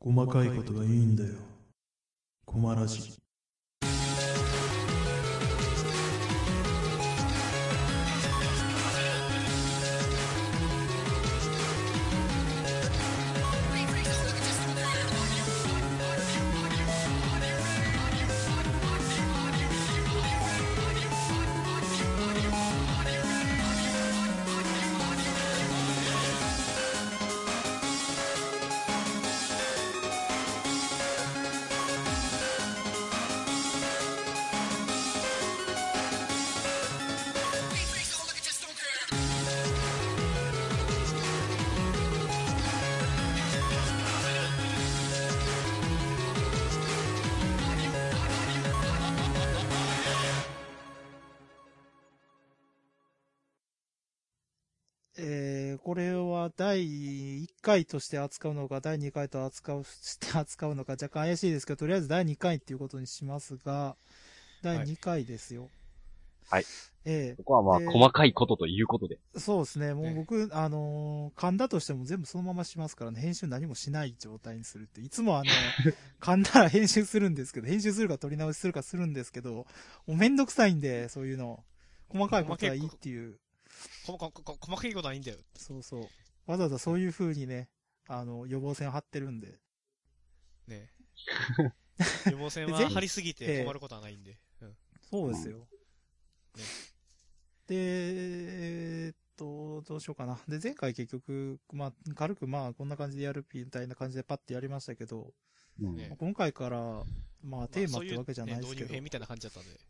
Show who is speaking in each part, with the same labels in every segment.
Speaker 1: 細かいことがいいんだよ。困らじ。
Speaker 2: 回として扱うのか、第2回と扱う、して扱うのか若干怪しいですけど、とりあえず第2回っていうことにしますが、第2回ですよ。
Speaker 3: はい。
Speaker 2: え
Speaker 3: ここはまあ、
Speaker 2: で
Speaker 3: 細かいことということで。
Speaker 2: ー、そうですね。もう
Speaker 4: ね
Speaker 2: 僕、あのー噛んだとしても全部そのまましますからね、編集何もしない状態にするって。いつもあの、噛んだら編集するんですけど、編集するか取り直しするかするんですけど、もうめんどくさいんで、そういうの。細かいことはいいっていう。
Speaker 4: ここここ細かいことはいいんだよ。
Speaker 2: そうそう。わざわざそういう風にね、あの、予防線を張ってるんで。
Speaker 4: ね 予防線は
Speaker 2: ぜ
Speaker 4: 張りすぎて困ることはないんで。うん。
Speaker 2: そうですよ。
Speaker 4: ね
Speaker 2: で、えーっと、どうしようかな。で、前回結局、まあ、軽くまあ、こんな感じでやるみたいな感じでパッてやりましたけど、
Speaker 3: うん。
Speaker 4: ね
Speaker 2: 今回から、まあ、テーマってわけじゃないですけど。
Speaker 4: まあそういうね導入編みたいな感じだったんで。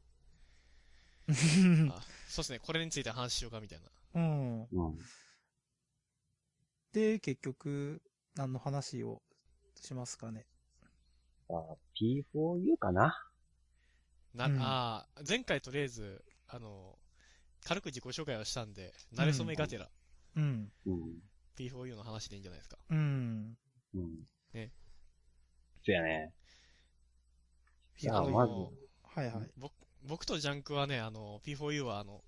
Speaker 4: あそうですね、これについて話しようかみたいな。
Speaker 2: うん。
Speaker 3: うん。
Speaker 2: で、結局、何の話をしますかね？
Speaker 3: あ P4U かな？
Speaker 4: な、
Speaker 2: うん
Speaker 4: ああ、前回とりあえず、あの、軽く自己紹介をしたんで、慣れ初めがてら、
Speaker 2: うん。
Speaker 3: うん。
Speaker 4: P4U の話でいいんじゃないですか。
Speaker 2: うん。
Speaker 3: うん。
Speaker 4: ね。
Speaker 3: そやね。じゃあ、
Speaker 4: あの
Speaker 3: まず、
Speaker 2: はいはい。
Speaker 4: 僕僕とジャンクはね、あの、P4U はあの、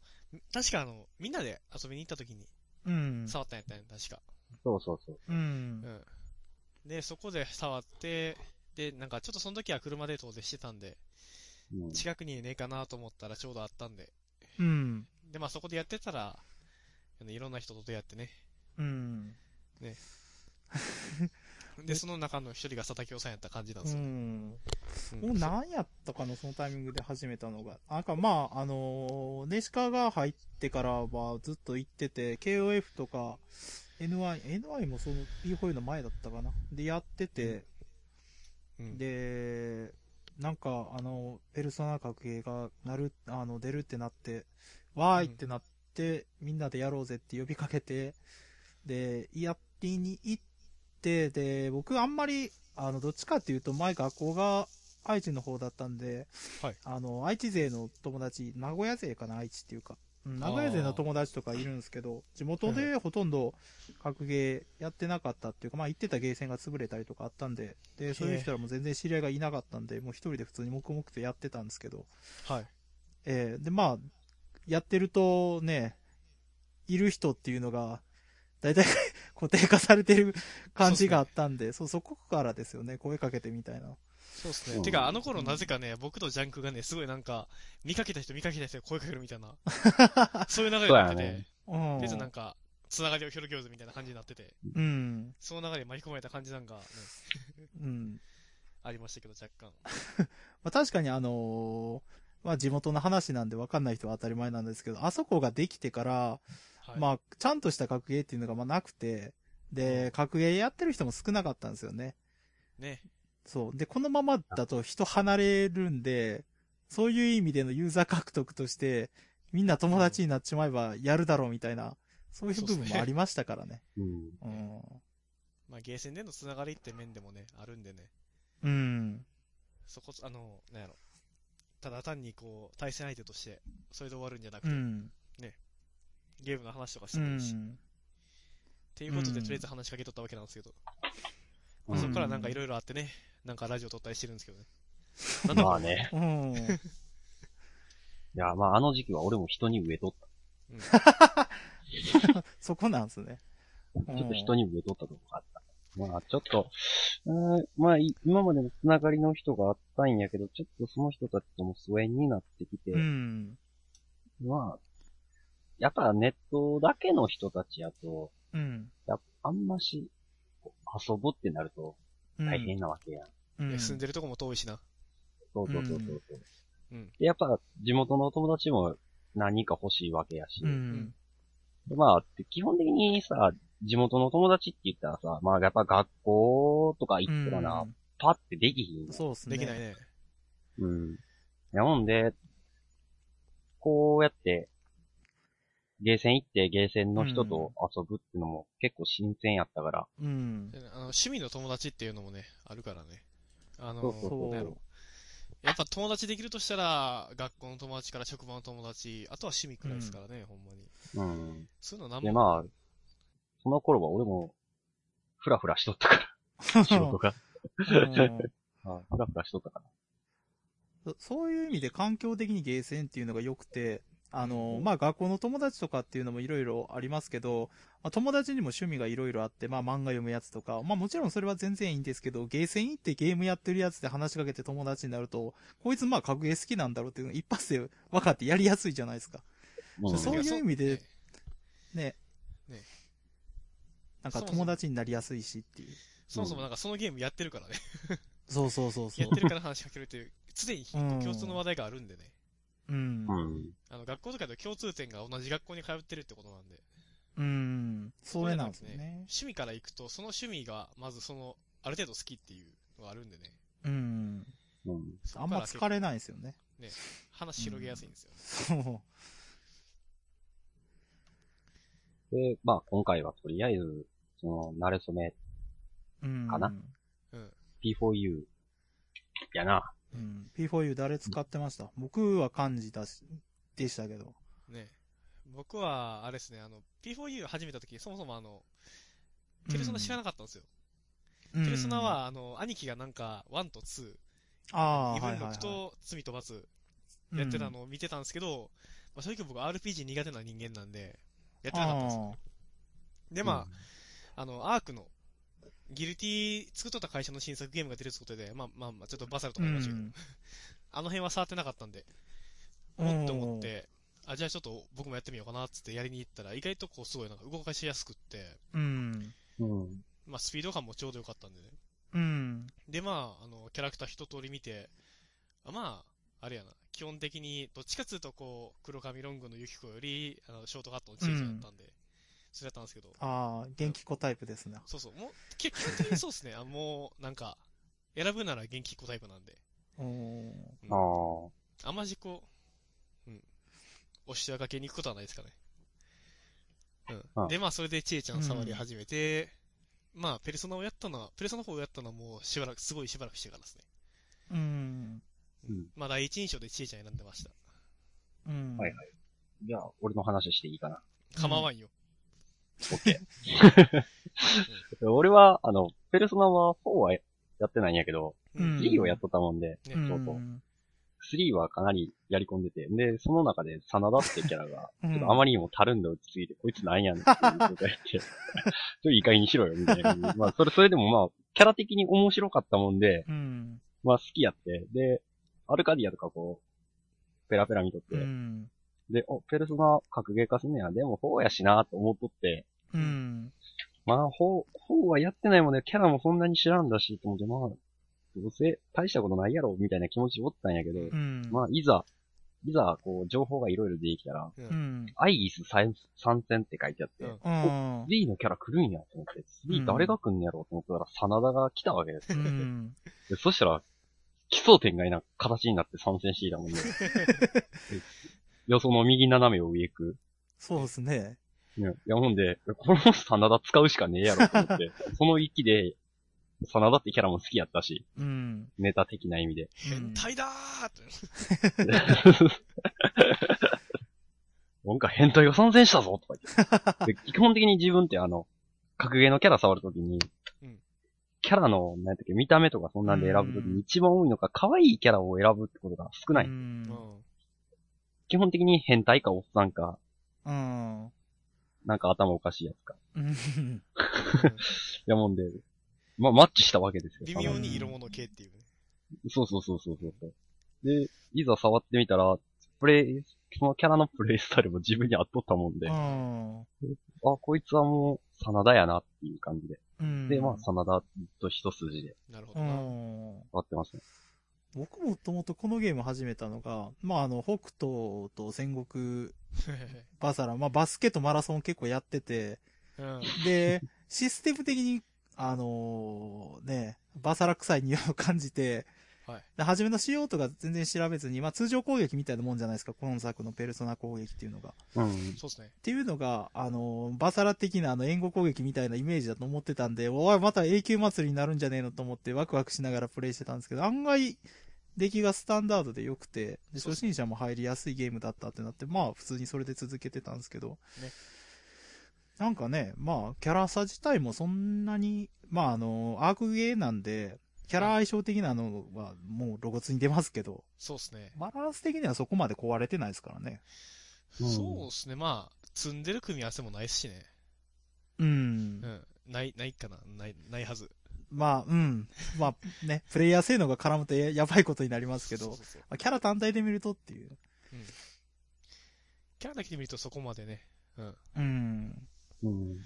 Speaker 4: 確かあの、みんなで遊びに行った時に
Speaker 2: うん。
Speaker 4: 触ったんやったんや、確か。
Speaker 3: そうそうそう。
Speaker 2: うん
Speaker 4: う。ん。で、そこで触って、で、なんかちょっとその時は車で遠出してたんで、
Speaker 3: うん。
Speaker 4: 近くにねえかなと思ったらちょうどあったんで、
Speaker 2: うん。
Speaker 4: で、まあそこでやってたら、あのいろんな人と出会ってね。
Speaker 2: うん。
Speaker 4: で、その中の一人が佐竹雄さんやった感じなんですよ。
Speaker 2: うん。
Speaker 4: うん
Speaker 2: もう何やったかな、そのタイミングで始めたのが。なんかまあ、あのー、ネシカが入ってからはずっと行ってて、KOF とか、NY、NY もその P4 の前だったかな。で、やってて、
Speaker 4: うん
Speaker 2: で、なんか、あの、ペルソナ格ゲーがなる、あの、出るってなって、わーいってなって、みんなでやろうぜって呼びかけて、で、やりに行って、で、僕あんまり、あの、どっちかっていうと、前学校が愛知の方だったんで、
Speaker 4: はい
Speaker 2: あの、愛知勢の友達、名古屋勢かな、愛知っていうか。うん、名古屋勢の友達とかいるんですけど、地元でほとんど格ゲーやってなかったっていうか、まあ行ってたゲーセンが潰れたりとかあったんで、で、そういう人らも全然知り合いがいなかったんで、もう一人で普通に黙々とやってたんですけど、
Speaker 4: はい。
Speaker 2: えーで、まあ、やってるとね、いる人っていうのが、だいたい固定化されてる感じがあったんで、そう、そこからですよね、声かけてみたいな。
Speaker 4: そうですね。
Speaker 3: うん
Speaker 4: てか、あの頃なぜかね、僕とジャンクがね、すごいなんか、見かけた人見かけた人に声かけるみたいな、そういう流れになってて
Speaker 3: ね、
Speaker 2: うん。
Speaker 4: 別になんか、つながりを広げようぜみたいな感じになってて、
Speaker 2: うん。
Speaker 4: その流れに巻き込まれた感じなんか、ね、
Speaker 2: うん。
Speaker 4: ありましたけど、若干。
Speaker 2: まあ、確かにあのーまあ地元の話なんで分かんない人は当たり前なんですけど、あそこができてから、
Speaker 4: はい。
Speaker 2: まあ、ちゃんとした格ゲーっていうのがまあなくて、で、格ゲーやってる人も少なかったんですよね。
Speaker 4: ね。
Speaker 2: そう。で、このままだと人離れるんで、そういう意味でのユーザー獲得として、みんな友達になっちまえばやるだろうみたいな、そういう部分もありましたからね。
Speaker 3: うん。
Speaker 2: うん。
Speaker 4: まあ、ゲーセンでのつながりって面でもね、あるんでね、
Speaker 2: うん。
Speaker 4: そこ、あの、なんやろ。ただ単にこう、対戦相手として、それで終わるんじゃなくて、
Speaker 2: うん。
Speaker 4: ゲームの話とかして
Speaker 2: う
Speaker 4: もいいし。っ
Speaker 2: ん。
Speaker 4: ていうことで、
Speaker 2: うん
Speaker 4: とりあえず話しかけとったわけなんですけど、
Speaker 3: うん
Speaker 4: まあそこからなんかいろいろあってね、なんかラジオ撮ったりしてるんですけどね。なんだ
Speaker 3: まあね。
Speaker 2: うん。
Speaker 3: いや、まああの時期は俺も人に植えとっ
Speaker 4: うん。
Speaker 2: そこなんですね。
Speaker 3: た。ちょっと人に植えとったとこがあった。まあ、ちょっと、うーんまあ、い今までのつながりの人があったんやけど、ちょっとその人たちとも疎遠になってきて、
Speaker 2: うん。
Speaker 3: まあ、やっぱネットだけの人たちやと、
Speaker 2: うん。
Speaker 3: やっぱあんまし、遊ぶってなると
Speaker 2: うん
Speaker 3: 大変なわけやん。
Speaker 2: うん。
Speaker 4: 住んでるとこも遠いしな。
Speaker 3: そうそうそうそう。
Speaker 4: うん。
Speaker 3: で、やっぱ地元の友達も何人か欲しいわけやし。
Speaker 2: うん。
Speaker 3: でまあ、基本的にさ、地元の友達って言ったらさ、まあやっぱ学校とか行ったらな、パってできひん
Speaker 2: そうっすね。
Speaker 4: できないね。
Speaker 3: うん。やもんで、こうやって、ゲーセン行ってゲーセンの人と遊ぶっていうのも結構新鮮やったから、
Speaker 2: うん。
Speaker 4: であの趣味の友達っていうのもね、あるからね。あの、
Speaker 3: そう
Speaker 4: やろやっぱ友達できるとしたら、学校の友達から職場の友達、あとは趣味くらいですからね、ほんまに。
Speaker 3: うん。で、
Speaker 4: そういうのなんも、
Speaker 3: まあ、その頃は俺も、ふらふらしとったから、仕事が。ふらふらしとったから。
Speaker 2: そそういう意味で環境的にゲーセンっていうのが良くて、あの、まあ、学校の友達とかっていうのもいろいろありますけど、まあ、友達にも趣味がいろいろあって、まあ、漫画読むやつとか、まあ、もちろんそれは全然いいんですけど、ゲーセン行ってゲームやってるやつで話しかけて友達になると、こいつまあ、格ゲー好きなんだろうっていうのが一発で分かってやりやすいじゃないですか。
Speaker 3: うん
Speaker 2: そういう意味で
Speaker 4: ね
Speaker 2: ね。
Speaker 4: ね
Speaker 2: なんか友達になりやすいしっていう。
Speaker 4: そもそもなんかそのゲームやってるからね。
Speaker 2: そうそうそうそう
Speaker 4: やっ。てるから話しかけるっていう、常に
Speaker 2: うん
Speaker 4: 共通の話題があるんでね。
Speaker 2: うん。
Speaker 3: うん。
Speaker 4: あの、学校とかで共通点が同じ学校に通ってるってことなんで。
Speaker 2: うん。それなんですよね。
Speaker 4: 趣味から行くと、その趣味が、まずその、ある程度好きっていうのがあるんでね。
Speaker 2: うん。
Speaker 3: うん。
Speaker 2: あんま疲れないですよね。
Speaker 4: 話広げやすいんですよ。
Speaker 2: そう。
Speaker 3: で、まあ今回はとりあえず、その、慣れ初め
Speaker 2: うん。
Speaker 3: かな
Speaker 4: うん。
Speaker 3: P4U やな。
Speaker 2: うん。P4U 誰使ってました？僕は漢字だし、でしたけど。
Speaker 4: ね。僕は、あれですね、あの、P4U 始めた時、そもそもあの、ペルソナ知らなかったんですよ。
Speaker 2: うん
Speaker 4: ペルソナ、は、あの、兄貴がなんか、1と2、
Speaker 2: ああ、
Speaker 4: 2分
Speaker 2: はいはい、はい
Speaker 4: 6。と罪と罰やってたのを見てたんですけど、まあ正直僕 RPG 苦手な人間なんで、やってなかったんですよ。で、まあ、あの、アークの、ギルティ作っとった会社の新作ゲームが出るってことで、まあまあまあ、ちょっとバサルと
Speaker 2: うん、
Speaker 4: か言いましたけど、あの辺は触ってなかったんで、
Speaker 2: うん
Speaker 4: おっと思っ。て、あ、じゃあちょっと僕もやってみようかなっつってやりに行ったら、意外とこうすごいなんか動かしやすくって、
Speaker 2: うん。
Speaker 3: うん。
Speaker 4: まあスピード感もちょうどよかったんでね。
Speaker 2: うん。
Speaker 4: で、まあ、あの、キャラクター一通り見て、あまあ、あれやな、基本的に、どっちかっつうとこう、黒髪ロングのユキコより、あの、ショートカットのチェイジだったんで、それやったんですけど、
Speaker 2: ああ、元気子タイプですね。
Speaker 4: そうそう、もう、結基本的にそうですね、あもう、なんか、選ぶなら元気っ子タイプなんで、
Speaker 2: うん。
Speaker 3: ああ。
Speaker 4: あんましこう、うん、押し上がけに行くことはないですかね。う
Speaker 3: あ
Speaker 4: ん。で、まあ、それでちえちゃん触り始めて、まあ、ペルソナをやったのは、ペルソナ4をやったのはもうしばらく、すごいしばらくしてからですね。
Speaker 2: うん。
Speaker 3: うん。
Speaker 4: まあ、第一印象でちえちゃん選んでました。
Speaker 2: うん。
Speaker 3: はいはいじゃあ、俺の話していいかな。
Speaker 4: 構わんよ。
Speaker 3: オッケー。俺は、あの、ペルソナは4はやってないんやけど、
Speaker 2: うん
Speaker 3: 3をやっとったもんで、
Speaker 4: ね
Speaker 2: うん。
Speaker 3: そうそう3はかなりやり込んでて、で、その中で、真田ってキャラが、
Speaker 2: うん
Speaker 3: ちょっとあまりにもたるんで落ち着いて、こいつなんやねんっていうことやって、ちょっといい加減にしろよ、みたいな。まあ、それ、それでもまあ、キャラ的に面白かったもんで、
Speaker 2: うん。
Speaker 3: まあ好きやって、で、アルカディアとかこう、ペラペラ見とって、
Speaker 2: うん。
Speaker 3: で、お、ペルソナ格ゲー化すんねや、でも4やしなと思っとって、
Speaker 2: うん。
Speaker 3: まあ、4、4はやってないもんね、キャラもそんなに知らんだし、と思って、まあ、どうせ大したことないやろ、みたいな気持ちおったんやけど、
Speaker 2: うん。
Speaker 3: まあ、いざ、いざ、こう、情報がいろいろ出てきたら、
Speaker 4: う。
Speaker 2: うんん。
Speaker 3: アイギス参参戦って書いてあって、
Speaker 4: うん
Speaker 2: うん。
Speaker 3: 3のキャラ来るんやと思って、3誰が来んねやろうと思ったら、真田が来たわけですよ。
Speaker 2: うん。
Speaker 3: でそしたら、奇想天外な形になって参戦していたもんね。で予想の右斜めを上行く。
Speaker 2: そうですね。
Speaker 3: ね、いや、ほんで、この真田使うしかねえやろと思って、その域で、真田ってキャラも好きやったし、
Speaker 2: うん。
Speaker 3: ネタ的な意味で。
Speaker 4: 変態だーって。
Speaker 3: なんか変態が参戦したぞとか言って。で基本的に自分ってあの、格ゲーのキャラ触るときに、
Speaker 4: うん
Speaker 3: キャラの、なんていうか、見た目とかそんなんで選ぶときに一番多いのが、可愛いキャラを選ぶってことが少ない。
Speaker 2: うん。
Speaker 4: うん。
Speaker 3: 基本的に変態かおっさんか、
Speaker 2: うん。
Speaker 3: なんか頭おかしいやつか。
Speaker 2: うん。
Speaker 3: いやもんで、まあ、マッチしたわけですよ。
Speaker 4: 微妙に色物系っていうね。
Speaker 3: そうそうそうそうそう。で、いざ触ってみたら、プレイ、そのキャラのプレイスタイルも自分に合っとったもんで、
Speaker 2: う
Speaker 3: あ、
Speaker 2: ん。
Speaker 3: こいつはもう、真田やなっていう感じで。
Speaker 2: うん。
Speaker 3: で、まあ、真田と一筋で
Speaker 2: う
Speaker 4: なるほどな。
Speaker 2: ん。
Speaker 3: ってますね。
Speaker 2: 僕もともとこのゲーム始めたのが、まあ、あの、北斗と戦国 バサラ、まあ、バスケとマラソン結構やってて、
Speaker 4: うん。
Speaker 2: で、システム的に、あのね、バサラ臭い匂いを感じて、
Speaker 4: はい。
Speaker 2: で初めの仕様とか全然調べずに、まあ通常攻撃みたいなもんじゃないですか、今作のペルソナ攻撃っていうのが。
Speaker 3: うん。
Speaker 4: そうですね。
Speaker 2: っていうのが、あのバサラ的なあの援護攻撃みたいなイメージだと思ってたんで、おい、また永久祭りになるんじゃねえのと思ってワクワクしながらプレイしてたんですけど、案外、出来がスタンダードで良くて、で初心者も入りやすいゲームだったってなって、まあ普通にそれで続けてたんですけど、
Speaker 4: ね
Speaker 2: なんかね、まあキャラ差自体もそんなに、まああの、アークゲーなんで、キャラ相性的なのはもう露骨に出ますけど、
Speaker 4: そうですね。
Speaker 2: バランス的にはそこまで壊れてないですからね。
Speaker 3: うん
Speaker 4: そうですね。まあ、積んでる組み合わせもないしね。
Speaker 2: うん
Speaker 4: う。ん。ない、ないかな。ない、ないはず。
Speaker 2: まあ、うん。まあね、プレイヤー性能が絡むとややばいことになりますけど
Speaker 4: そう、そうそう
Speaker 2: まあキャラ単体で見るとっていう。
Speaker 4: うん。キャラだけで見るとそこまでね。うん。
Speaker 2: うん。
Speaker 3: うん。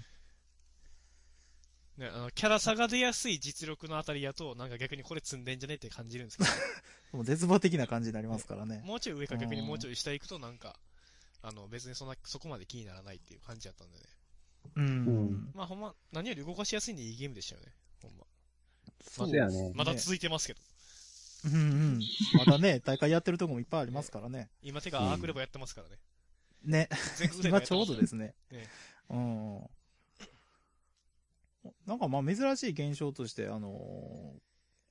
Speaker 4: ね、あの、キャラ差が出やすい実力のあたりやと、なんか逆にこれ積んでんじゃねって感じるんですけ
Speaker 2: もう絶望的な感じになりますからね
Speaker 4: ど、。もうちょい上か逆にもうちょい下行くとなんか、あの、別にそんな、そこまで気にならないっていう感じだったんでね。
Speaker 2: うん。
Speaker 3: うん
Speaker 4: まあほんま、何より動かしやすいんでいいゲームでしたよね。ほんま。
Speaker 2: そう
Speaker 3: そうやね
Speaker 4: まだ続いてますけど。
Speaker 2: うんうん。まだね、大会やってるとこもいっぱいありますからね。
Speaker 4: 今手がアークレボやってますからね。
Speaker 2: ね。
Speaker 4: 全国でも
Speaker 2: 今ちょうどですね。
Speaker 4: ね
Speaker 2: うん。なんかまあ珍しい現象として、あの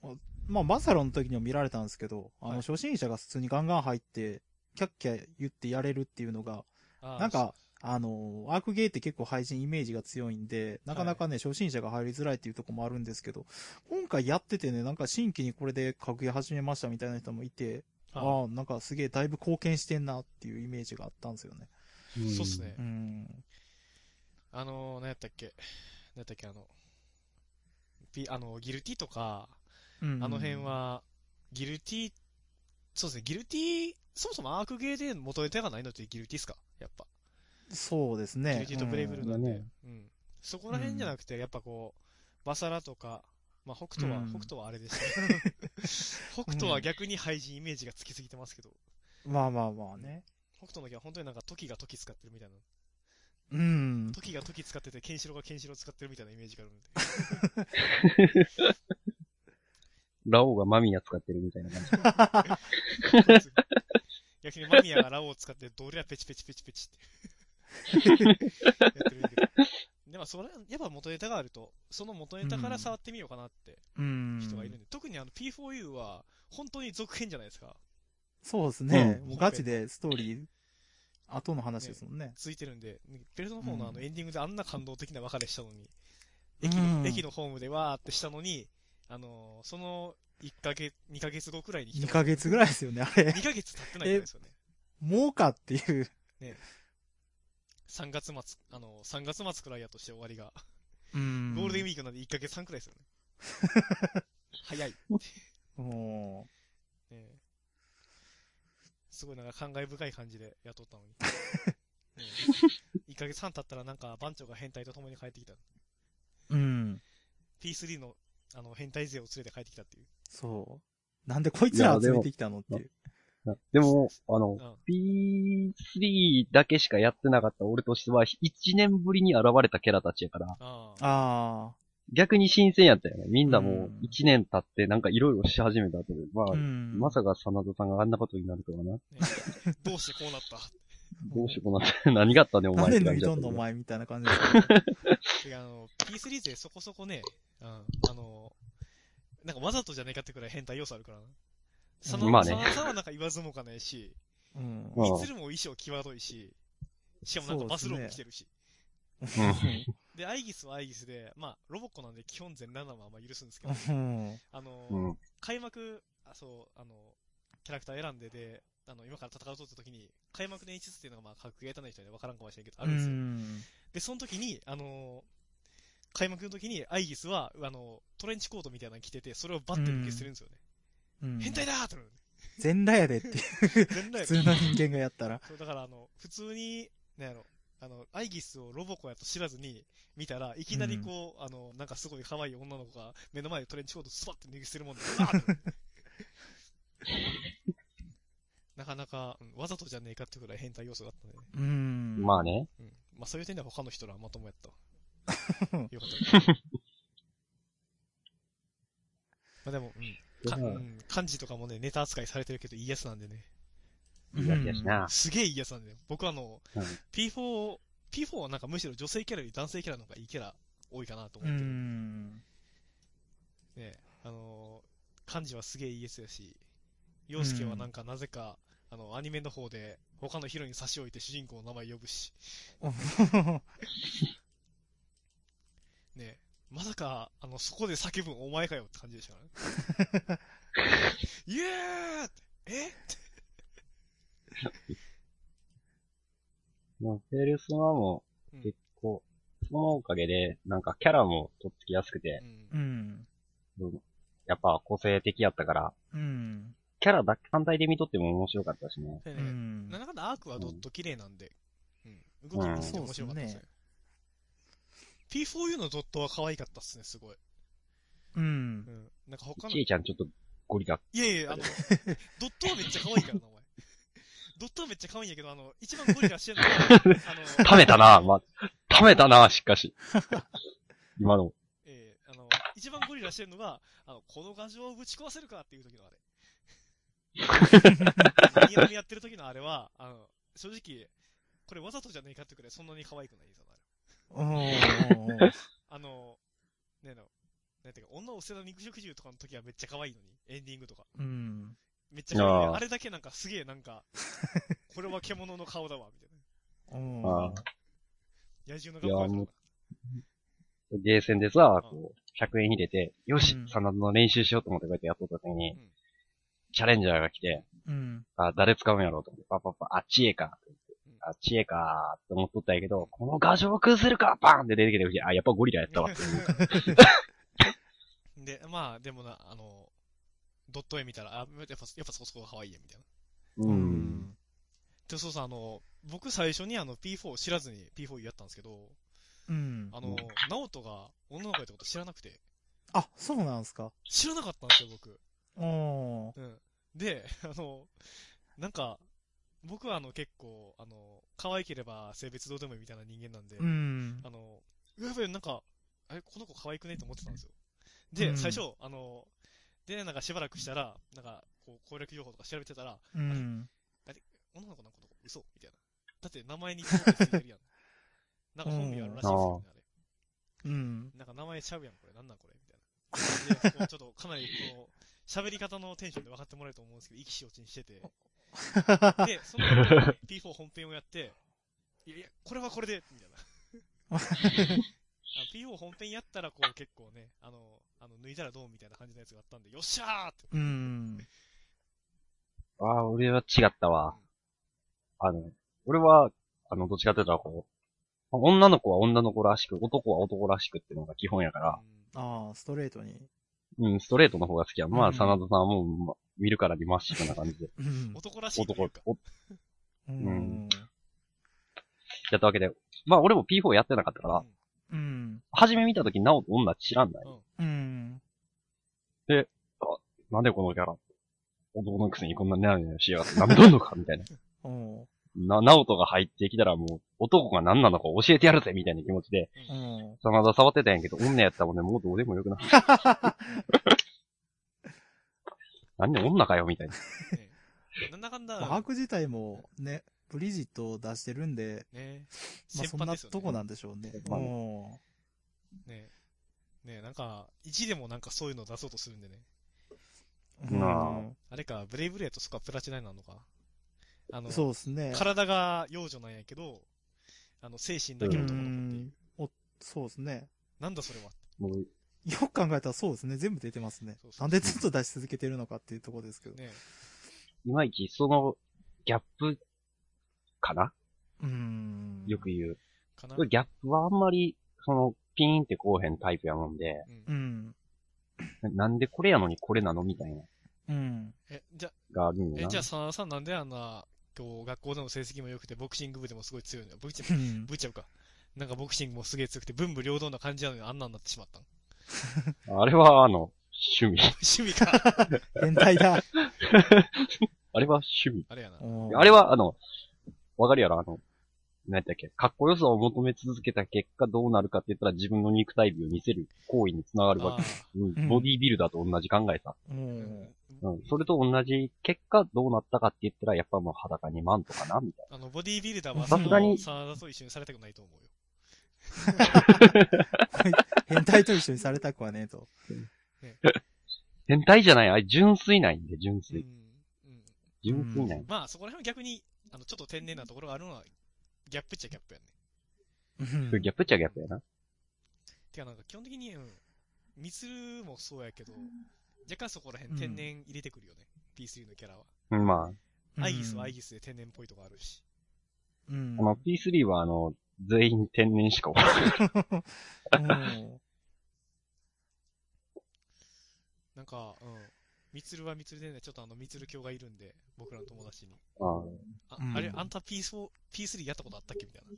Speaker 2: ーまあバサロの時にも見られたんですけど、あの
Speaker 4: はい
Speaker 2: 初心者が普通にガンガン入って、キャッキャ言ってやれるっていうのが、なんか、あのーアークゲーって結構配信イメージが強いんで、なかなかね、初心者が入りづらいっていうところもあるんですけど、今回やっててね、なんか新規にこれで格ゲー始めましたみたいな人もいて、ああ、なんかすげえだいぶ貢献してんなっていうイメージがあったんですよね。
Speaker 4: そうっすね
Speaker 2: う。ん。
Speaker 4: あのー、何やったっけ何やったっけあの、ピあの、ギルティとか、
Speaker 2: うん
Speaker 4: あの辺、は、ギルティ、そうですね、ギルティ、そもそもアークゲーで元ネタがないのってギルティっすか？やっぱ。
Speaker 2: そうです
Speaker 4: ギ
Speaker 2: ね。
Speaker 4: ルティとブレイブル
Speaker 2: うん
Speaker 4: なんで。
Speaker 3: だね
Speaker 4: うん。そこら辺じゃなくて、やっぱこう、バサラとか、まあ、北斗は、
Speaker 2: うん
Speaker 4: 北斗はあれでしたね。北斗は逆に廃人イメージがつきすぎてますけど、
Speaker 2: まあまあまあね。
Speaker 4: 北斗の時は本当になんか時が時使ってるみたいな。
Speaker 2: うん。
Speaker 4: 時が時使ってて、ケンシロウがケンシロウ使ってるみたいなイメージがあるんで。
Speaker 3: ラオウがマミヤ使ってるみたいな感じ。
Speaker 4: 逆にマミヤがラオウを使って、どれはペチペチペチペチって。やってるんだけど。でもそれ、やっぱ元ネタがあると、その元ネタから触ってみようかなって
Speaker 2: うん。
Speaker 4: 人がいるんで、特にあの P4U は、本当に続編じゃないですか。
Speaker 2: そうですね。
Speaker 3: うん
Speaker 2: もうガチでストーリー、後の話ですもんね。
Speaker 4: 続いてるんで、ペルソナ4のあの
Speaker 2: うん
Speaker 4: エンディングであんな感動的な別れしたのに、駅
Speaker 2: うん
Speaker 4: の、駅のホームでわーってしたのに、あのーその1ヶ月、2ヶ月後くらいに
Speaker 2: 2ヶ月ぐらいですよね、あれ。
Speaker 4: 2ヶ月経ってないんですよね。
Speaker 2: もうかっていう。
Speaker 4: 3月末、あのー、3月末くらいやとして終わりが。
Speaker 2: うん。
Speaker 4: ゴールデンウィークなんで1ヶ月半くらいですよね。早い。ね
Speaker 2: も
Speaker 4: えすごいなんか感慨深い感じで雇ったのに。ねえ1ヶ月半経ったらなんか番長が変態と共に帰ってきた。
Speaker 2: う、うん。
Speaker 4: P3 のあの変態勢を連れて帰ってきたっていう。
Speaker 2: そう。なんでこいつら集めてきたのっていう。
Speaker 3: でも、あの
Speaker 4: う、ん。
Speaker 3: P3 だけしかやってなかった俺としては、1年ぶりに現れたキャラたちやから、
Speaker 4: ああ。
Speaker 2: あ
Speaker 3: 逆に新鮮やったよね。みんなも
Speaker 2: う
Speaker 3: うん1年経ってなんかいろいろし始めた後で、まあ、
Speaker 2: あ。うん。
Speaker 3: まさか真田さんがあんなことになるとはな。
Speaker 4: ね どうしてこうなった？
Speaker 3: どうしようもなって、何があったねお前って
Speaker 2: なんで抜い
Speaker 3: 感じだったけど
Speaker 2: とんのお前みたいな感じですよね。
Speaker 4: てかあの、P3 勢そこそこね、うん、あの、なんかわざとじゃねえかってくらい変態要素あるからな。その、
Speaker 3: まあね
Speaker 4: そのさんはなんか言わずもがないし、
Speaker 2: うん。
Speaker 3: うん
Speaker 4: いつるも衣装際どいし、しかもなんかバスローブ着てるし。で、アイギスはアイギスで、まあ、ロボッコなんで基本全裸なのはまあ許すんですけど、
Speaker 2: うん。
Speaker 4: あの、
Speaker 3: うん。
Speaker 4: 開幕、あ、そう、あの、キャラクター選んでで、あの、今から戦うとった時に、開幕の演出っていうのがまあ、格ゲーたない人には分からんかもしれんけど、あ
Speaker 2: う
Speaker 4: るんですよ。
Speaker 2: ん。
Speaker 4: で、その時に、あの開幕の時にアイギスは、あの、トレンチコートみたいなの着てて、それをバッて抜け捨てるんですよね。
Speaker 2: うん。
Speaker 4: 変態だーってなる。
Speaker 2: 全裸やでっていう、
Speaker 4: 全裸や
Speaker 2: 普通の人間がやったら。
Speaker 4: そう、だからあの、普通に、なんやろ、あの、アイギスをロボコやと知らずに見たら、いきなりこう、あの、なんかすごい可愛い女の子が目の前でトレンチコートスパッて脱ぎ捨てるもんで、なかなか、うんわざとじゃねえかってくらい変態要素があったね。
Speaker 2: うん。
Speaker 3: まあね。
Speaker 4: うん。まあそういう点では他の人らはまともやったわ。よかった。まあでも、うん。かうん、漢字とかもね、ネタ扱いされてるけどいいやつなんでね。
Speaker 3: いいやつやしな。
Speaker 4: すげえいいやつなんで、ね、僕はあの、
Speaker 3: うん
Speaker 4: P4、P4 はなんかむしろ女性キャラより男性キャラの方がいいキャラ多いかなと
Speaker 2: う
Speaker 4: 思ってる。
Speaker 2: ん。
Speaker 4: ね、あのー、漢字はすげえいいやつやし、陽介はなんかなぜか、あの、アニメの方で他のヒロイン差し置いて主人公の名前呼ぶし、ね、まさか、あの、そこで叫ぶんお前かよって感じでしたからね。イエーってえ？
Speaker 3: まあ、ペルソナも
Speaker 4: うん
Speaker 3: 結構、そのおかげで、なんかキャラもとっつきやすくて
Speaker 4: う、。
Speaker 2: うんん。
Speaker 3: やっぱ個性的やったから、
Speaker 2: うん。
Speaker 3: キャラだけ単体で見とっても面白かったしね。
Speaker 4: でね、
Speaker 2: うん
Speaker 4: なんだかんだアークはドット綺麗なんで、うん。動きも見て面白かったですね。P4U のドットは可愛かったっすね、すごい。
Speaker 2: うん
Speaker 4: う。ん。なんか他の、
Speaker 3: ちえちゃんちょっとゴリラ。
Speaker 4: いやいや、あの、ドットはめっちゃ可愛いからな。ドットはめっちゃ可愛いんやけど、あの、一番ゴリラしてるのは、あの、
Speaker 3: 溜めたな、ま、溜めたな、しかし。今の。
Speaker 4: えーあの、一番ゴリラしてるのが、あの、この画像をぶち壊せるかっていう時のあれ。ニヤニヤやってる時のあれは、あの、正直、これわざとじゃねえかってくらいそんなに可愛くないですよ、あれ。あの、ねえの、なんていうか、女を捨てた肉食獣とかの時はめっちゃ可愛いのに、エンディングとか。
Speaker 2: うん。
Speaker 4: めっちゃ可愛い。
Speaker 3: あー
Speaker 4: あれだけなんかすげえなんか、これは獣の顔だわ、みたいな。
Speaker 2: おー
Speaker 3: あ
Speaker 4: 野獣の顔だ
Speaker 3: いやも
Speaker 4: か
Speaker 3: あゲーセンでさ、こう、100円入れて、よし
Speaker 2: うん、
Speaker 3: サナダの練習しようと思ってこうやってやっとった時に
Speaker 4: うん、
Speaker 3: チャレンジャーが来て、
Speaker 2: うん。
Speaker 3: あ、誰使うんやろうと思って、パッパッパ、あ、知恵か。あ、知恵かって思っとったんやけど、この画像崩れるかバーンって出てきて、あ、やっぱゴリラやったわ。
Speaker 4: で、まあ、でもな、あの、ドット絵見たら、あ、やっぱ、やっぱそこそこが可愛いや、みたいな。
Speaker 3: う。。
Speaker 2: うん
Speaker 4: で、そうそう、あの、僕最初にあの P4 知らずに P4 やったんですけど、
Speaker 2: うん。
Speaker 4: あの、ナオトが女の子やったこと知らなくて、
Speaker 2: あ、そうなんすか。
Speaker 4: 知らなかったんですよ、僕。
Speaker 2: おー。
Speaker 4: うん。で、あの、なんか、僕はあの結構、あの、可愛ければ性別どうでもいいみたいな人間なんで、
Speaker 2: うん。
Speaker 4: あの、やべえ、なんか、あれ、この子可愛くねって思ってたんですよ。で、
Speaker 2: うん
Speaker 4: 最初、あの、で、なんかしばらくしたら、なんか、こう、攻略情報とか調べてたら、
Speaker 2: うん。
Speaker 4: 女の子なんかの子嘘？みたいな。だって名前についてるやん。なんか本名あるらしいですよね、あれ。
Speaker 2: うん。
Speaker 4: なんか名前ちゃうやん、これ。なんなんこれ？みたいな。で、ちょっとかなり、この、喋り方のテンションで分かってもらえると思うんですけど、意気消沈してて。で、その後、P4 本編をやって、いやいや、これはこれで、みたいな。あの P4 本編やったら、こう結構ね、あの、あの、脱いだらどうみたいな感じのやつがあったんで、よっしゃーって。
Speaker 2: うん。
Speaker 3: ああ、俺は違ったわ。あの、俺は、あの、どっちかというと、こう、女の子は女の子らしく、男は男らしくっていうのが基本やから、
Speaker 2: ああ、ストレートに。
Speaker 3: うん、ストレートの方が好きや。まあ、
Speaker 2: うん
Speaker 3: 真田さんはもう、ま見るからにまっしぐな感じで。
Speaker 2: うん
Speaker 4: うん。男らしい
Speaker 3: 男お
Speaker 2: うん。
Speaker 3: やったわけで。まあ、俺も P4 やってなかったから、
Speaker 2: うん。
Speaker 3: 初め見た時、なおと女知らんない。
Speaker 2: うん。
Speaker 3: なんでこのキャラ、男のくせにこんなになるのしやがって、なんでどんのかみたいな。
Speaker 2: お ー
Speaker 3: な、ナオトが入ってきたらもう、男が何なのか教えてやるぜみたいな気持ちで、
Speaker 2: うん。
Speaker 3: 真田触ってたんやけど、女やったもんね、もうどうでもよくなる。何で女かよみたいな。
Speaker 4: ね なんだかんだ、
Speaker 2: まあアーク自体もね、ブリジットを出してるんで、
Speaker 4: ね、
Speaker 2: まあそんな。とこなんでしょうね。
Speaker 3: まあね
Speaker 4: ねねなんか、1でもなんかそういうの出そうとするんでね。
Speaker 2: うん
Speaker 4: あれか、ブレイブレーとそっかプラチナになるのか。あの、
Speaker 2: そうですね。
Speaker 4: 体が幼女なんやけど、あの、精神だけ男の子っていう。
Speaker 2: おそうですね。
Speaker 4: なんだそれは。
Speaker 3: もう
Speaker 2: よく考えたらそうですね。全部出てますね
Speaker 4: そう。そう
Speaker 2: なんでずっと出し続けてるのかっていうところですけど。
Speaker 4: ね
Speaker 3: いまいち、その、ギャップ、かな？
Speaker 2: うん。
Speaker 3: よく言う。
Speaker 4: かな
Speaker 3: ギャップはあんまり、その、ピーンってこうへんタイプやもんで、
Speaker 4: うん
Speaker 2: う。ん。
Speaker 3: なんでこれやのにこれなの？みたいな、
Speaker 2: うん。
Speaker 4: え、じゃ、
Speaker 3: があるんな。
Speaker 4: じゃあ、真田さんなんであんな、こう、学校での成績も良くて、ボクシング部でもすごい強いのよ。ボクシング、
Speaker 2: うん
Speaker 4: 部ちゃうか。なんかボクシングもすげえ強くて、文武両道な感じなのにあんなんなってしまったん？
Speaker 3: あれは、あの、趣味。
Speaker 4: 趣味か。
Speaker 2: 変態だ。
Speaker 3: あれは趣味。
Speaker 4: あれやな。
Speaker 2: うん
Speaker 3: あれは、あの、わかるやろ？あの、何やったっけ？かっこよさを求め続けた結果どうなるかって言ったら自分の肉体美を見せる行為につながるわ
Speaker 4: あ
Speaker 3: け。うん
Speaker 2: うん
Speaker 3: ボディービルダーと同じ考えさ。
Speaker 2: う
Speaker 4: ー
Speaker 2: ん。
Speaker 3: うん。それと同じ結果どうなったかって言ったらやっぱもう裸2万とかなみたい
Speaker 4: あの、ボディービルダーは、
Speaker 3: さすがに
Speaker 4: その真田と一緒にされたくないと思うよ。
Speaker 2: 変態と一緒にされたくはねえと。
Speaker 3: な。変態じゃないあれ純粋ないんで、純
Speaker 4: うん。
Speaker 3: 粋。
Speaker 4: うん。
Speaker 3: 純粋ない。
Speaker 4: まあ、そこら辺は逆に、あの、ちょっと天然なところがあるのは、ギャップっちゃギャップやね。
Speaker 2: うん
Speaker 3: ギャップっちゃギャップやな。
Speaker 4: てかなんか基本的に、うん。ミツルもそうやけど、若干そこら辺天然入れてくるよね。P3 のキャラは。
Speaker 3: うん、ま
Speaker 4: アイギスはアイギスで天然っぽいとこあるし。
Speaker 2: うん。
Speaker 3: あ、あの P3 はあの、全員天然しかおらない。
Speaker 2: う ん
Speaker 4: なんか、うん。ミツルはミツルでね、ちょっとあの、ミツル教がいるんで、僕らの友達に。
Speaker 3: あ
Speaker 4: あ、
Speaker 2: うん
Speaker 4: あれ、あんた P4、P3 やったことあったっけ？みたいな。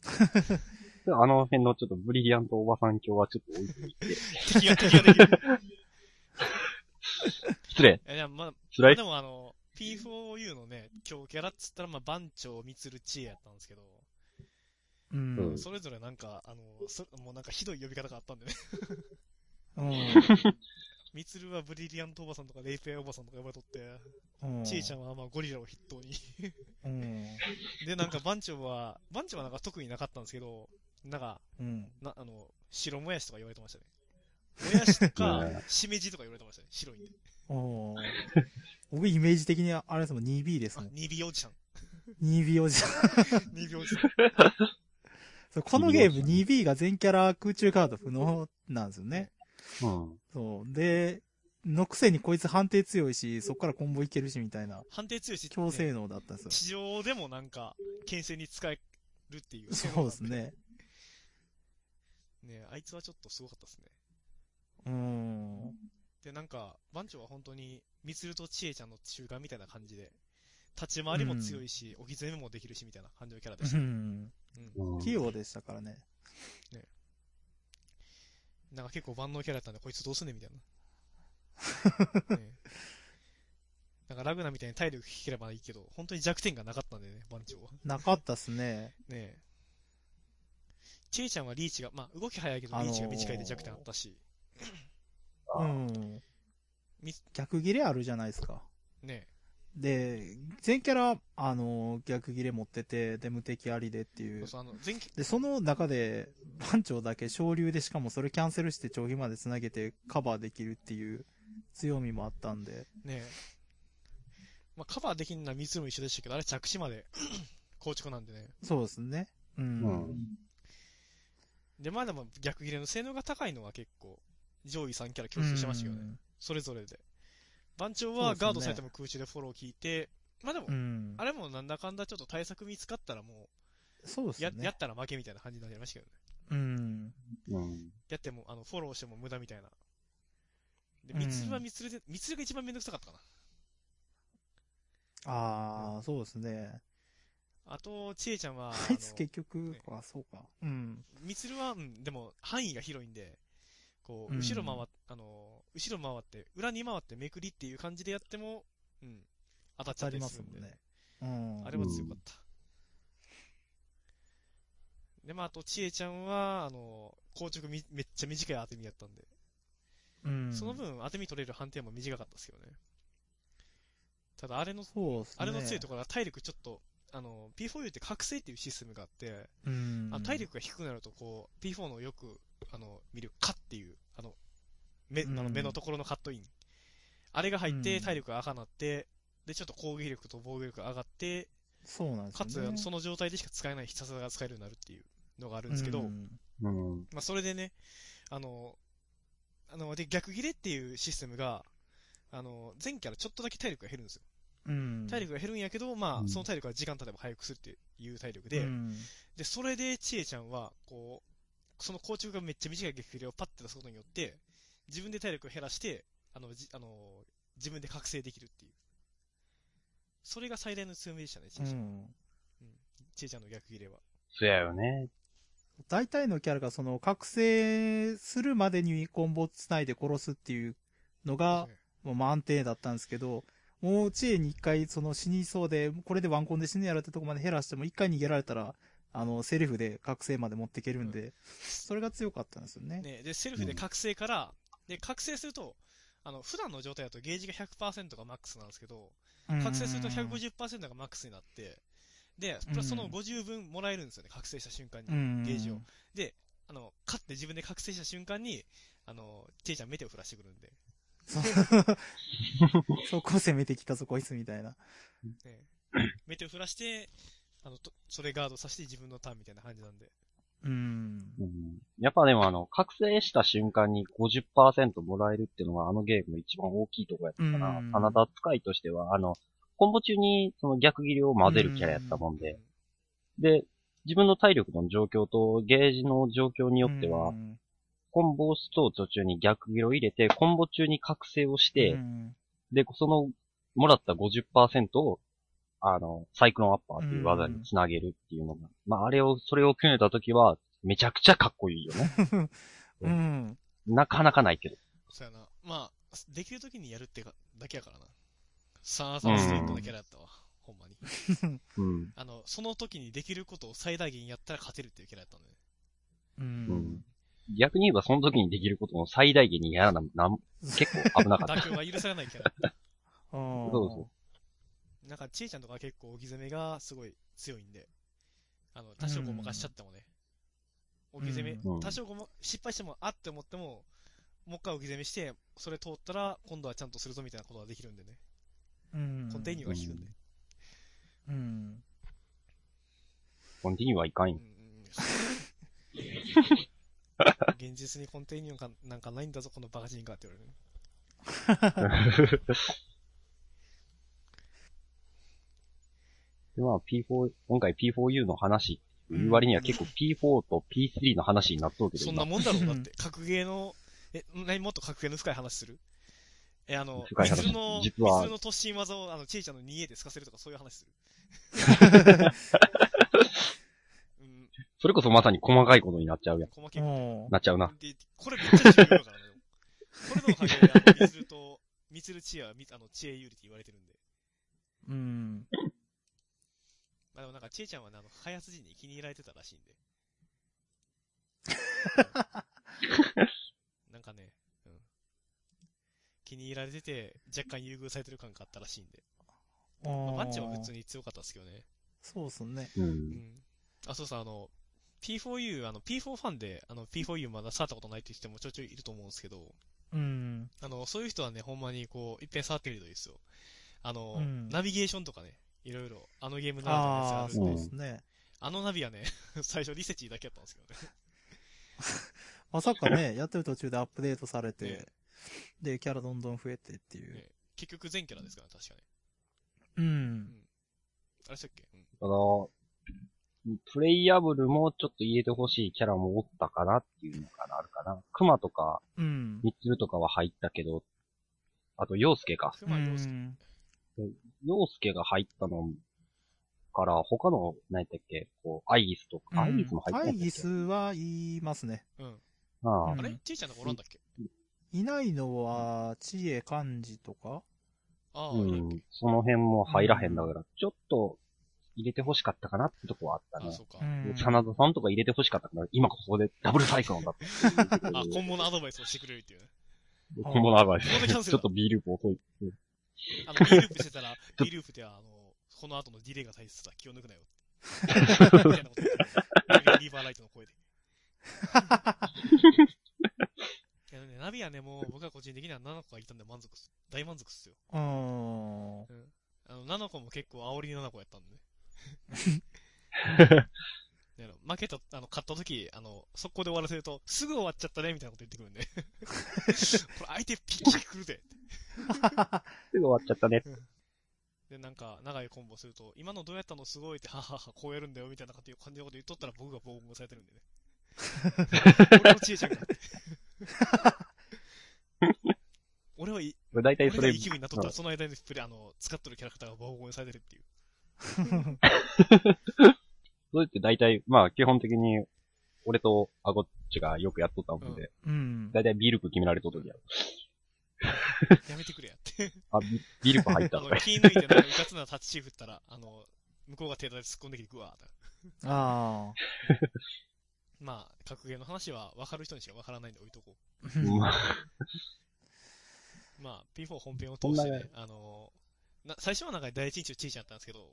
Speaker 3: あの辺のちょっとブリリアントおばさん教はちょっと置いていて。
Speaker 4: 敵が、敵ができる。
Speaker 3: 失礼。
Speaker 4: え、いや、まあ、ま
Speaker 3: 辛い？
Speaker 4: あでもあの、P4U のね、今日キャラっつったら、まあ、番長、ミツル、チエやったんですけど、
Speaker 2: うん。
Speaker 3: うん
Speaker 4: それぞれなんか、あの、そもうなんかひどい呼び方があったんでね。
Speaker 2: うん。
Speaker 4: ミツルはブリリアントおばさんとかレイペアおばさんとか呼ばれとって、
Speaker 2: うん。
Speaker 4: チエちゃんはまあゴリラを筆頭に。
Speaker 2: うん。
Speaker 4: で、なんか番長は、番長はなんか特になかったんですけど、なんか、
Speaker 2: うん。
Speaker 4: な、あの、白もやしとか言われてましたね。もやしとか
Speaker 3: ね、
Speaker 4: しめじとか言われてましたね。白いんで。
Speaker 2: 僕イメージ的にあれですもん、2B です
Speaker 4: あ
Speaker 2: もん。、
Speaker 4: 2B おじさん。
Speaker 2: 2B おじさん。
Speaker 4: 2B おじさん。
Speaker 2: そうこのゲーム 2B が全キャラ空中カード不能なんですよね。
Speaker 3: うん。
Speaker 2: そう。で、のくせにこいつ判定強いし、そこからコンボいけるしみたいな、
Speaker 4: 判定強いし、
Speaker 2: 強性
Speaker 4: ね
Speaker 2: 能だったんですよ。
Speaker 4: 地上でもなんか、牽制に使えるっていう。
Speaker 2: そうです。ね。
Speaker 4: ねあいつはちょっとすごかったですね。
Speaker 2: うーん。
Speaker 4: で、なんか、番長は本当に、みつるとちえちゃんの中間みたいな感じで、立ち回りも強いし、置き攻めもできるしみたいな感じのキャラでした。
Speaker 2: うん。
Speaker 4: うん。
Speaker 3: うん
Speaker 2: 器用でしたからね。
Speaker 4: なんか結構万能キャラだったんで、こいつどうすんねんみたいな。ねなんかラグナみたいに体力引ければいいけど、本当に弱点がなかったんでね、番長は。
Speaker 2: なかったっすね。
Speaker 4: ねえ。チェイちゃんはリーチが、まあ動き早いけど
Speaker 2: あのー
Speaker 4: リーチが短いで弱点あったし、
Speaker 2: うん
Speaker 4: み。
Speaker 2: 逆切れあるじゃないですか。
Speaker 4: ね
Speaker 2: で、全キャラ、あの、逆切れ持ってて、で、無敵ありでっていう
Speaker 4: そう。そうあの、前期、
Speaker 2: で、その中で、番長だけ昇竜でしかもそれキャンセルして長飛まで繋げてカバーできるっていう強みもあったんで。
Speaker 4: ねえ。まあカバーできんのは三つも一緒でしたけど、あれ着地まで 構築なんでね。
Speaker 2: そうですね。うん。
Speaker 3: うん
Speaker 4: で、まあでも逆切れの性能が高いのは結構、上位3キャラ共通してましたよね。それぞれで。番長はガードされても空中でフォロー聞いて、まあでも
Speaker 2: う、ん。
Speaker 4: あれもなんだかんだちょっと対策見つかったらもう、
Speaker 2: そうですね。
Speaker 4: ややったら負けみたいな感じになりましたけどね。
Speaker 2: うん。
Speaker 3: うん。
Speaker 4: やっても、あの、フォローしても無駄みたいな。で、
Speaker 2: うん
Speaker 4: ミツルはミツルで、ミツルが一番めんどくさかったかな。
Speaker 2: ああ、そうですね。
Speaker 4: あと、ちえちゃんは、
Speaker 2: あいつ
Speaker 4: の
Speaker 2: 結局、あ、そうか。うん。
Speaker 4: ミツルは、うん、でも、範囲が広いんで、こう、
Speaker 2: うん
Speaker 4: 後ろ回っ、あの、後ろ回って、裏に回ってめくりっていう感じでやっても、うん、当たっちゃった
Speaker 2: り
Speaker 4: りするんで、
Speaker 2: ね。うん。
Speaker 4: あれは強かった。で、まあ、あと、ちえちゃんは、あの、硬直みめっちゃ短い当て身やったんで、
Speaker 2: うん。
Speaker 4: その分、当て身取れる判定も短かったですけどね。ただ、あれの、
Speaker 2: そうですね。
Speaker 4: あれの強いところは体力ちょっと、あの、P4U って覚醒っていうシステムがあって、
Speaker 2: うん。
Speaker 4: あの体力が低くなると、こう、P4 のよく、あの、見る、カっていう、あの、目、あの
Speaker 2: うん
Speaker 4: 目のところのカットイン。あれが入って、
Speaker 2: うん
Speaker 4: 体力が赤なって、で、ちょっと攻撃力と防御力が上がって、
Speaker 2: そうなんですね。
Speaker 4: つ、その状態でしか使えない必殺技が使えるようになるっていうのがあるんですけど。まあ、それでね、あの、あの、で、逆切れっていうシステムが、あの、全キャラちょっとだけ体力が減るんですよ。
Speaker 2: うん。
Speaker 4: 体力が減るんやけど、まあ、
Speaker 3: うん
Speaker 4: その体力は時間経てば回復するっていう体力で、
Speaker 2: うん
Speaker 4: で、それで、ちえちゃんは、こう、その硬直がめっちゃ短い逆切れをパッて出すことによって、自分で体力を減らして、あの、じあの、自分で覚醒できるっていう。それが最大の強みでしたね、チ
Speaker 2: う
Speaker 4: ェイちゃん。
Speaker 2: ん。
Speaker 4: チェイちゃんの逆切れは。
Speaker 3: そやよね。
Speaker 2: 大体のキャラがその覚醒するまでにコンボつないで殺すっていうのが、もう満点だったんですけど、もう知恵に一回その死にそうで、これでワンコンで死ぬやろってとこまで減らしても一回逃げられたら、あの、セリフで覚醒まで持っていけるんで、それが強かったんですよね。
Speaker 4: ね、で、セルフで覚醒から、で、覚醒すると、あの、普段の状態だとゲージが100%がマックスなんですけど、覚醒すると150%がマックスになって、で、プラスその50分もらえるんですよね、覚醒した瞬間に。
Speaker 2: うん。
Speaker 4: ゲージを。で、あの、勝って自分で覚醒した瞬間に、あの、チェイちゃんメテを降らしてくるんで、
Speaker 2: そこ攻めてきたぞ、こいつみたいな。
Speaker 4: ね、メテを降らして、あの、とそれガードさせて自分のターンみたいな感じなんで。
Speaker 2: うん。
Speaker 3: うん。やっぱでもあの、覚醒した瞬間に50%もらえるっていうのがあのゲームの一番大きいとこやったかな。
Speaker 2: うん
Speaker 3: カナダ使いとしては、あの、コンボ中にその逆切りを混ぜるキャラやったもんで、で、自分の体力の状況とゲージの状況によっては、
Speaker 2: うん
Speaker 3: コンボをしと途中に逆切りを入れて、コンボ中に覚醒をして、
Speaker 2: うん
Speaker 3: で、その、もらった50%を、あの、サイクロンアッパーっていう技につなげるっていうのが、まあ、あれを、それを決めたときは、めちゃくちゃかっこいいよね。
Speaker 2: うん。
Speaker 3: なかなかないけど。
Speaker 4: そうやな。まあ、できるときにやるってか、だけやからな。サーサーストイックなキャラやったわ。ほんまに。
Speaker 3: うん。
Speaker 4: あの、その時にできることを最大限やったら勝てるっていうキャラやったんで。
Speaker 2: う
Speaker 3: うんん。逆に言えば、その時にできることを最大限にやらな、なん、結構危なかった。
Speaker 4: 妥協が許されないキャラ。
Speaker 2: そう
Speaker 3: そうそ
Speaker 4: なんか、ちえちゃんとか結構置き攻めがすごい強いんで、あの、多少ごまかしちゃってもね、置き攻め、
Speaker 3: うん
Speaker 4: 多少ごま、失敗しても、あって思っても、もう一回置き攻めして、それ通ったら、今度はちゃんとするぞみたいなことができるんでね。
Speaker 2: うん。
Speaker 4: コンテイニューが効くんで。
Speaker 2: うん。
Speaker 3: コンティニューはいかんよ。
Speaker 4: うん現実にコンテイニューかなんかないんだぞ、このバカ人かって言われる。
Speaker 3: で、まあ P4、今回 P4U の話言う割には結構 P4 と P3 の話になっとるけど、
Speaker 4: そんなもんだろう、だって。格ゲーの、え、何もっと格ゲーの深い話する？え、あの、
Speaker 3: 深い話
Speaker 4: ミツルの、
Speaker 3: 実は
Speaker 4: ミツルの突進技を、あの、チェイちゃんの 2A で透かせるとかそういう話する？うん、
Speaker 3: それこそまさに細かいことになっちゃうやん。
Speaker 4: 細けい。
Speaker 2: うん
Speaker 3: なっちゃうな。
Speaker 4: で、これめっちゃ重要だからね。これのおかげで、あの、ミツルと、ミツルチア、みあの、チエ有利って言われてるんで。
Speaker 2: うん。
Speaker 4: まあでもなんか、チエちゃんはね、あの、開発時に気に入られてたらしいんで。なんかね、うん。気に入られてて、若干優遇されてる感があったらしいんで。まあ、マッチは普通に強かったですけどね。
Speaker 2: そうっすね。
Speaker 3: う。
Speaker 4: うんん。あ、そうそう、あの、P4U、あの、P4 ファンで、あの、P4U まだ触ったことないって人もちょいちょいいると思うんですけど、
Speaker 2: うん。
Speaker 4: あの、そういう人はね、ほんまにこう、いっぺん触ってみるといいですよ。あの、
Speaker 2: うん
Speaker 4: ナビゲーションとかね、いろいろ、あのゲームならではの
Speaker 2: ああ、
Speaker 4: やつが
Speaker 2: そう
Speaker 4: あるんで、
Speaker 2: ですね。
Speaker 4: あのナビはね、最初リセチーだけやったんですけどね。
Speaker 2: まさかね、やってる途中でアップデートされて
Speaker 4: ね、
Speaker 2: で、キャラどんどん増えてっていう。
Speaker 4: ね結局全キャラですからね、確かね。
Speaker 2: うん。
Speaker 4: あれしたっけ？うん。
Speaker 3: ただ、プレイヤブルもちょっと入れてほしいキャラもおったかなっていうのかな、あるかな。クマとか、
Speaker 2: うん。
Speaker 3: ミツルとかは入ったけど、あと、ヨウスケか。
Speaker 4: 熊洋介。
Speaker 2: うん
Speaker 3: ヨウスケが入ったのから、他の、何やったっけ、こう、アイギスとか、アイギスも入って
Speaker 2: アイギスは言いますね。
Speaker 4: うん。
Speaker 3: ああ、
Speaker 2: うん
Speaker 4: あれ？ちいちゃんの子おらんだっけ？
Speaker 2: いないのは、知恵漢字とか？
Speaker 4: ああ、
Speaker 3: う
Speaker 4: ん
Speaker 3: その辺も入らへんだから、ちょっと、入れてほしかったかなってとこはあったね
Speaker 4: そ。うか。
Speaker 2: うん
Speaker 3: 真田さんとか入れてほしかったから、今ここでダブルサイクロンだって。
Speaker 4: あ、今後のアドバイスをしてくれるっていうね。
Speaker 3: 今後のアドバイス
Speaker 4: ここでキャンセルだ
Speaker 3: ちょっと B ループ遅い。
Speaker 4: あの、B ループしてたら、B ループでは、あの、この後のディレイが大切だ。気を抜くなよ。みたいなこと言ってるリーバーライトの声で。いやね、ナビはね、もう僕は個人的には7個がいたんで満足っす。大満足っすよ。
Speaker 2: うん。
Speaker 4: うん。あの、7個も結構煽り7個やったんでね。であの負けた、あの、勝った時、あの、速攻で終わらせると、すぐ終わっちゃったね、みたいなこと言ってくるんで。これ相手ピッキリ来るで。
Speaker 3: すぐ終わっちゃったね。
Speaker 4: で、なんか、長いコンボすると、今のどうやったのすごいって、ははは、こうやるんだよ、みたいな感じのこと言っとったら僕が防音されてるんでね。俺のちえちゃんが。俺はい、
Speaker 3: 大体それ
Speaker 4: 俺がいい、気分になっとったら、その間にプレイ、あの、使っとるキャラクターがボコボコにされてるっていう。
Speaker 3: それって大体、まあ基本的に、俺とアゴッチがよくやっとったもんで、
Speaker 2: うん。
Speaker 3: 大体ビールク決められとるやろ。
Speaker 4: やめてくれやって。
Speaker 3: あ、ビルク入っ
Speaker 4: あの
Speaker 3: たとか、。
Speaker 4: 気抜いて、なんか、うかつなタッチシー振ったら、あの、向こうが手で突っ込んできて、ぐわーって。
Speaker 2: あ
Speaker 4: まあ、格ゲーの話は分かる人にしか分からないんで置いとこ
Speaker 2: あ。
Speaker 3: まあ、
Speaker 4: う。まあ、P4 本編を通してね、あの、な最初はなんか第一印象ちいちゃったんですけど、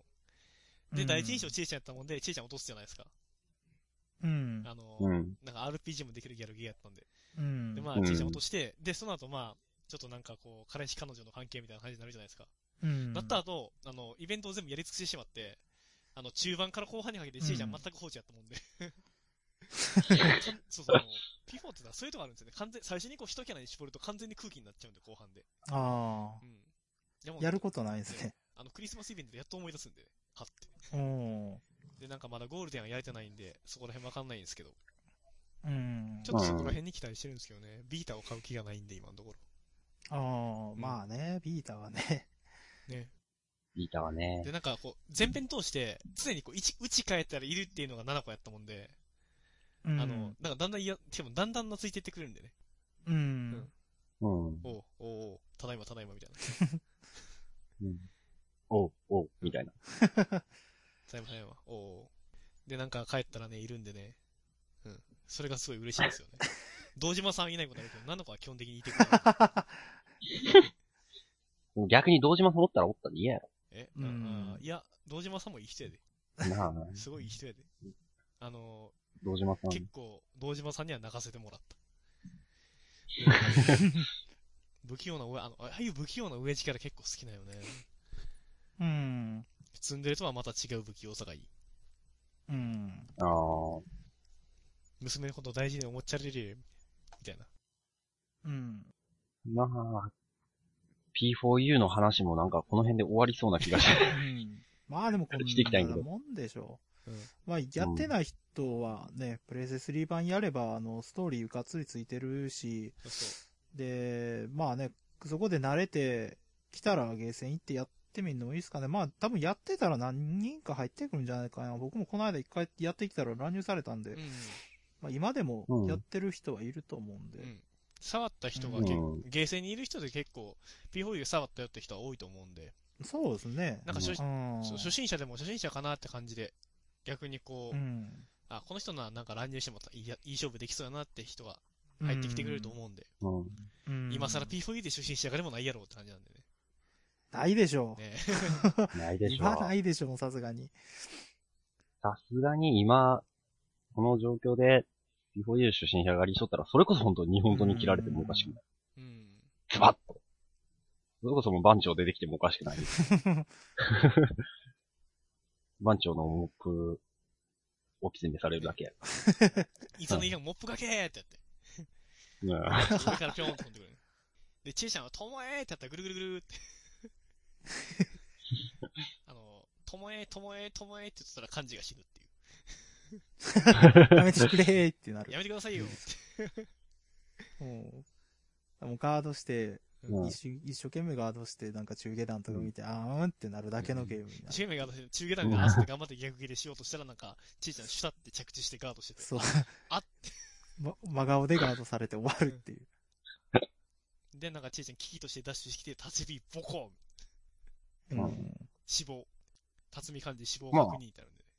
Speaker 4: で、
Speaker 2: うん
Speaker 4: 第一印象ちいちゃんやったもんで、ちいちゃん落とすじゃないですか。
Speaker 2: うん。
Speaker 4: あの、
Speaker 3: うん。
Speaker 4: なんか RPG もできるギャルゲーやったんで。
Speaker 2: うん。
Speaker 4: で、まあ、
Speaker 3: うん
Speaker 4: ちいちゃん落として、で、その後まあ、ちょっとなんかこう、彼氏彼女の関係みたいな感じになるじゃないですか。
Speaker 2: うん。
Speaker 4: だった後、あの、イベントを全部やり尽くしてしまって、あの、中盤から後半にかけてちいちゃん全く放置やったもんで。そうそう、あの、P4 ってさ、そういうとこあるんですよね。完全、最初にこう一キャラに絞ると完全に空気になっちゃうんで、後半で。
Speaker 2: あ
Speaker 4: うん。でも
Speaker 2: あ。やることないですね。
Speaker 4: あの、クリスマスイベントでやっと思い出すんで、はって。
Speaker 2: うん。
Speaker 4: で、なんかまだゴールデンはやれてないんで、そこら辺わかんないんですけど、
Speaker 2: うん。
Speaker 4: ちょっとそこら辺に期待してるんですけどね、ビータを買う気がないんで、今のとこ
Speaker 2: ああ、まあね、ビータはね。
Speaker 4: ろ。ね。
Speaker 3: ビータはね
Speaker 4: で、。なんかこう、前編通して、常にこう、打ち、打ち返ったらいるっていうのが7個やったもんで、
Speaker 2: うん。
Speaker 4: あの、なんかだんだんいや、でもだんだん懐いてってくれるんでね。
Speaker 2: うん。
Speaker 3: うん。
Speaker 4: おう、おう、おう、ただいまただいまみたいな。
Speaker 3: うん。おう、おう、みたいな。
Speaker 4: ただいいま、おうおう。で、なんか帰ったらね、いるんでね。うん。それがすごい嬉しいですよね。堂島さんいないことあるけど、7個は基本的にいてくれる。
Speaker 3: 逆に堂島さんおったらおったで嫌や
Speaker 4: え、
Speaker 2: うん
Speaker 4: あいや、堂島さんもいい人やで。
Speaker 3: ろ。なあ、
Speaker 4: すごいいい人やで。あの
Speaker 3: 堂島さん。
Speaker 4: 結構、堂島さんには泣かせてもらった。不器用な上、あの、ああいう不器用な上力結構好きなよね。
Speaker 2: うん。
Speaker 4: 積んでるとはまた違う不器用さがいい。
Speaker 2: うん。
Speaker 3: ああ。
Speaker 4: 娘のこと大事に思っちゃれるみたいな。
Speaker 2: うん。
Speaker 3: まあ、P4U の話もなんかこの辺で終わりそうな気がして。
Speaker 2: うんまあでもこん
Speaker 3: していきたいんだけど
Speaker 2: なもんでしょう。
Speaker 4: うん
Speaker 2: まあやってない人はね、プレイステ3版やれば、あの、ストーリーがっつりついてるし、
Speaker 4: そうそ
Speaker 2: で、まあね、そこで慣れてきたらゲーセン行ってやってみるのもいいですかね。まあ多分やってたら何人か入ってくるんじゃないかな。僕もこの間一回やってきたら乱入されたんで、
Speaker 4: う。うん。
Speaker 2: まあ今でも
Speaker 3: うん
Speaker 2: やってる人はいると思うんで。
Speaker 4: うん。触った人が
Speaker 3: うん
Speaker 4: 結構、ゲーセンにいる人で結構、P4U で触ったよって人は多いと思うんで、
Speaker 2: そうですね。
Speaker 4: なんか初,、初心者でも初心者かなって感じで、逆にこう、
Speaker 2: うん。
Speaker 4: あ、この人ならなんか乱入してもいいやいい勝負できそうやなって人が入ってきてくれると思うんで、
Speaker 3: うん。
Speaker 2: うん。
Speaker 4: 今更 P4U で初心者がでもないやろうって感じなんでね。
Speaker 2: ないでしょう。
Speaker 4: ね
Speaker 3: ないでしょ
Speaker 2: 今ないでしょう、さすがに。
Speaker 3: さすがに今、この状況で、P4U 初心者がりしとったら、それこそ本当に本当に切られてもおかしくない。
Speaker 4: うん。
Speaker 3: ズバッと。それこそもう番長出てきてもおかしくない。番長のモップ、おきせんでされるだけや。
Speaker 4: いつのいがモップがけーってやって。
Speaker 3: うん。
Speaker 4: 上からぴょーんと飛んでくる。で、ちえちゃんは、ともえーってやったらぐるぐるぐるって。あの、ともえー、ともえー、ともえーって言ってたら漢字が死ぬっていう。
Speaker 2: やめてくれーってなる。
Speaker 4: やめてくださいよって。
Speaker 2: もう、もうガードして、
Speaker 3: うん
Speaker 2: 一生一生懸命ガードして、なんか中下段とか見て、あーんってなるだけのゲームになる。
Speaker 4: 中目が中下段が朝で頑張って逆切れしようとしたらなんか、ちいちゃんシュタって着地してガードしてて。
Speaker 2: そう。
Speaker 4: あっ
Speaker 2: ま、真顔でガードされて終わるっていう。
Speaker 4: で、なんかちいちゃん危機としてダッシュしてきて、立ち火ボコン
Speaker 2: う
Speaker 3: うん
Speaker 2: ん。
Speaker 4: 死亡。辰巳漢字死亡
Speaker 3: まあ
Speaker 4: 確認ってあるんでね。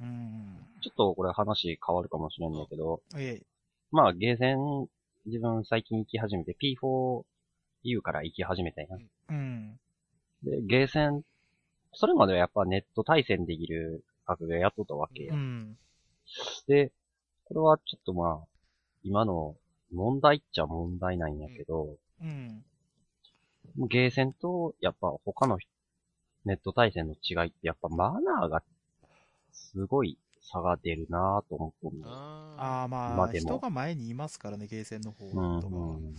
Speaker 2: うん。
Speaker 3: ちょっとこれ話変わるかもしれんだけど、
Speaker 2: ええ。
Speaker 3: まあゲーセン、自分最近行き始めて P4U から行き始めたんや。
Speaker 2: うん。
Speaker 3: で、ゲーセン、それまではやっぱネット対戦できる格ゲーやっとったわけや。
Speaker 2: うん。
Speaker 3: で、これはちょっとまあ、今の問題っちゃ問題なんやけど、
Speaker 2: うん。
Speaker 3: ゲーセンとやっぱ他のネット対戦の違いってやっぱマナーがすごい差が出るなぁと思ったんだよ。
Speaker 4: あ
Speaker 2: ああ、まあ、人が前にいますからね、ゲーセンの方
Speaker 3: うん、
Speaker 2: とかは。
Speaker 3: うん。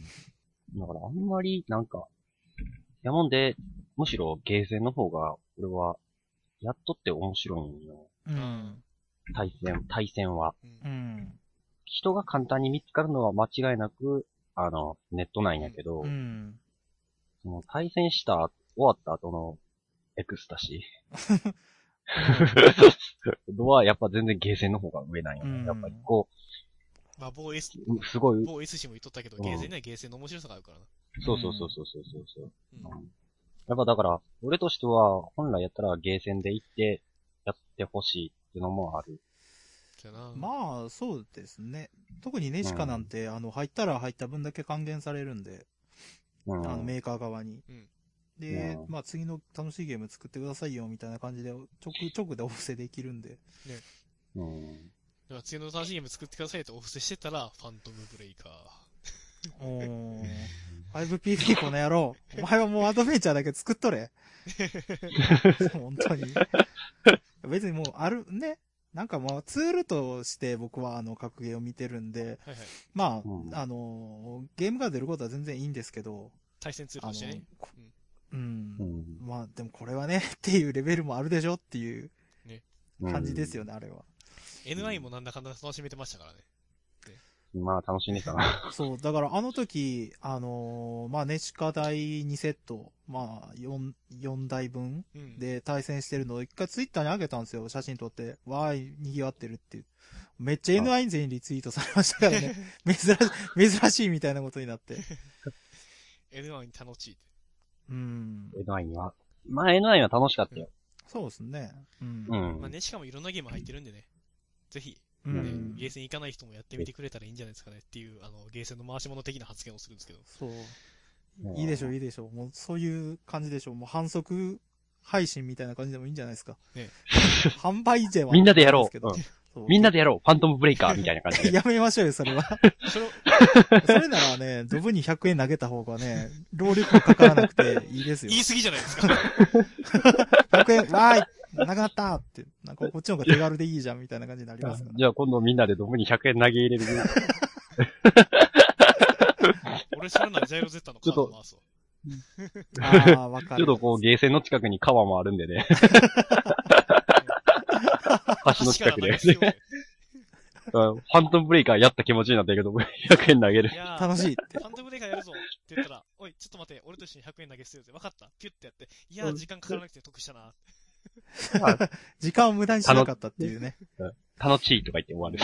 Speaker 3: だからあんまりなんか、やもんで、むしろゲーセンの方が、俺は、やっとって面白いんよ。
Speaker 2: う
Speaker 4: ー。
Speaker 2: ん。
Speaker 3: 対戦、対戦は。
Speaker 4: うん
Speaker 2: うん。
Speaker 3: 人が簡単に見つかるのは間違いなく、あの、ネットなんやけど、
Speaker 2: うん。
Speaker 3: その対戦した、終わった後のエクスタシー はやっぱ全然ゲーセンの方が上なんよね。
Speaker 2: うん
Speaker 3: やっぱりこ
Speaker 4: まあ、某 S、
Speaker 3: う、すごい、
Speaker 4: 某 S 氏も言っとったけど、
Speaker 3: うん
Speaker 4: ゲーセンにはゲーセンの面白さがあるからな。
Speaker 3: そうそうそうそうそうそうそう。
Speaker 4: うん。
Speaker 3: やっぱだから、俺としては、本来やったらゲーセンで行って、やってほしいっていうのもある。
Speaker 2: まあ、そうですね。特にネシカなんて、あの、入ったら入った分だけ還元されるんで、
Speaker 3: うん。
Speaker 2: あの、メーカー側に。
Speaker 4: うん
Speaker 2: で、
Speaker 3: うん
Speaker 2: まあ、次の楽しいゲーム作ってくださいよ、みたいな感じで、直、直でお布施できるんで。
Speaker 3: うん。
Speaker 4: だから次の楽しいゲーム作ってくださいとお布施してたら、ファントムブレイカー。
Speaker 2: おー。5PP この野郎。お前はもうアドベンチャーだけ作っとれ。本当に。別にもう、ある、ね。なんかまあ、ツールとして僕はあの、格ゲーを見てるんで、
Speaker 4: はいはい。
Speaker 2: まあ、
Speaker 3: うん
Speaker 2: あの、ゲームが出ることは全然いいんですけど、
Speaker 4: 対戦ツールとしてね。、
Speaker 2: こうん
Speaker 3: う。ん。
Speaker 2: まあ、でもこれはね、っていうレベルもあるでしょっていう
Speaker 3: うん
Speaker 2: 感じですよね、あれは。
Speaker 4: NI もなんだかんだ楽しめてましたからね。
Speaker 3: まあ、楽しんでたな。
Speaker 2: そう、だからあの時、あのーまあ、ネシカ第2セット、まあ、4、4台分
Speaker 4: うん。
Speaker 2: で対戦してるのを一回ツイッターに上げたんですよ、写真撮って。わーい、賑わってるっていう。めっちゃ N1 勢にリツイートされましたからね。珍し、珍しいみたいなことになって。
Speaker 4: N1 に楽しいって。
Speaker 2: うん。
Speaker 3: N9 には？まあ、N9 は楽しかったよ。
Speaker 2: そうですね。うん。
Speaker 3: うん。
Speaker 4: まあね、しかもいろんなゲーム入ってるんでね。ぜひ、
Speaker 2: う
Speaker 4: ね
Speaker 2: ん。
Speaker 4: ゲーセン行かない人もやってみてくれたらいいんじゃないですかねっていう、あの、ゲーセンの回し物的な発言をするんですけど。
Speaker 2: そう。
Speaker 3: うん
Speaker 2: いいでしょう、いいでしょう。もうそういう感じでしょう。もう反則配信みたいな感じでもいいんじゃないですか。
Speaker 4: ね
Speaker 2: 販売税は。
Speaker 3: みんなでやろう
Speaker 2: けど
Speaker 3: うんみんなでやろうファントムブレイカーみたいな感じで。
Speaker 2: やめましょうよ、それは。
Speaker 4: それを、
Speaker 2: それならね、ドブに100円投げた方がね、労力もかからなくていいですよ
Speaker 4: 言。い過ぎじゃないですか。
Speaker 2: 100円、わーいなくなったって、なんかこっちの方が手軽でいいじゃんみたいな感じになりますから。
Speaker 3: じゃあ今度みんなでドブに100円投げ入れる。
Speaker 4: 俺それならジャイロゼッタのカード回すわ。
Speaker 2: ああ、わかる。
Speaker 3: ちょっとこう、ゲーセンの近くに川もあるんでね。橋の近くで。ファントムブレイカーやった気持ちになったけど、100円投げる
Speaker 4: い。やー
Speaker 2: 楽しいって。
Speaker 4: ファントムブレイカーやるぞって言ったら、おい、ちょっと待って、俺と一緒に100円投げ捨てようぜ。分かったピュッてやって。いやー、時間かからなくて得したな。
Speaker 2: 時間を無駄にしなかったっていうね。
Speaker 3: 楽しいとか言って終わる。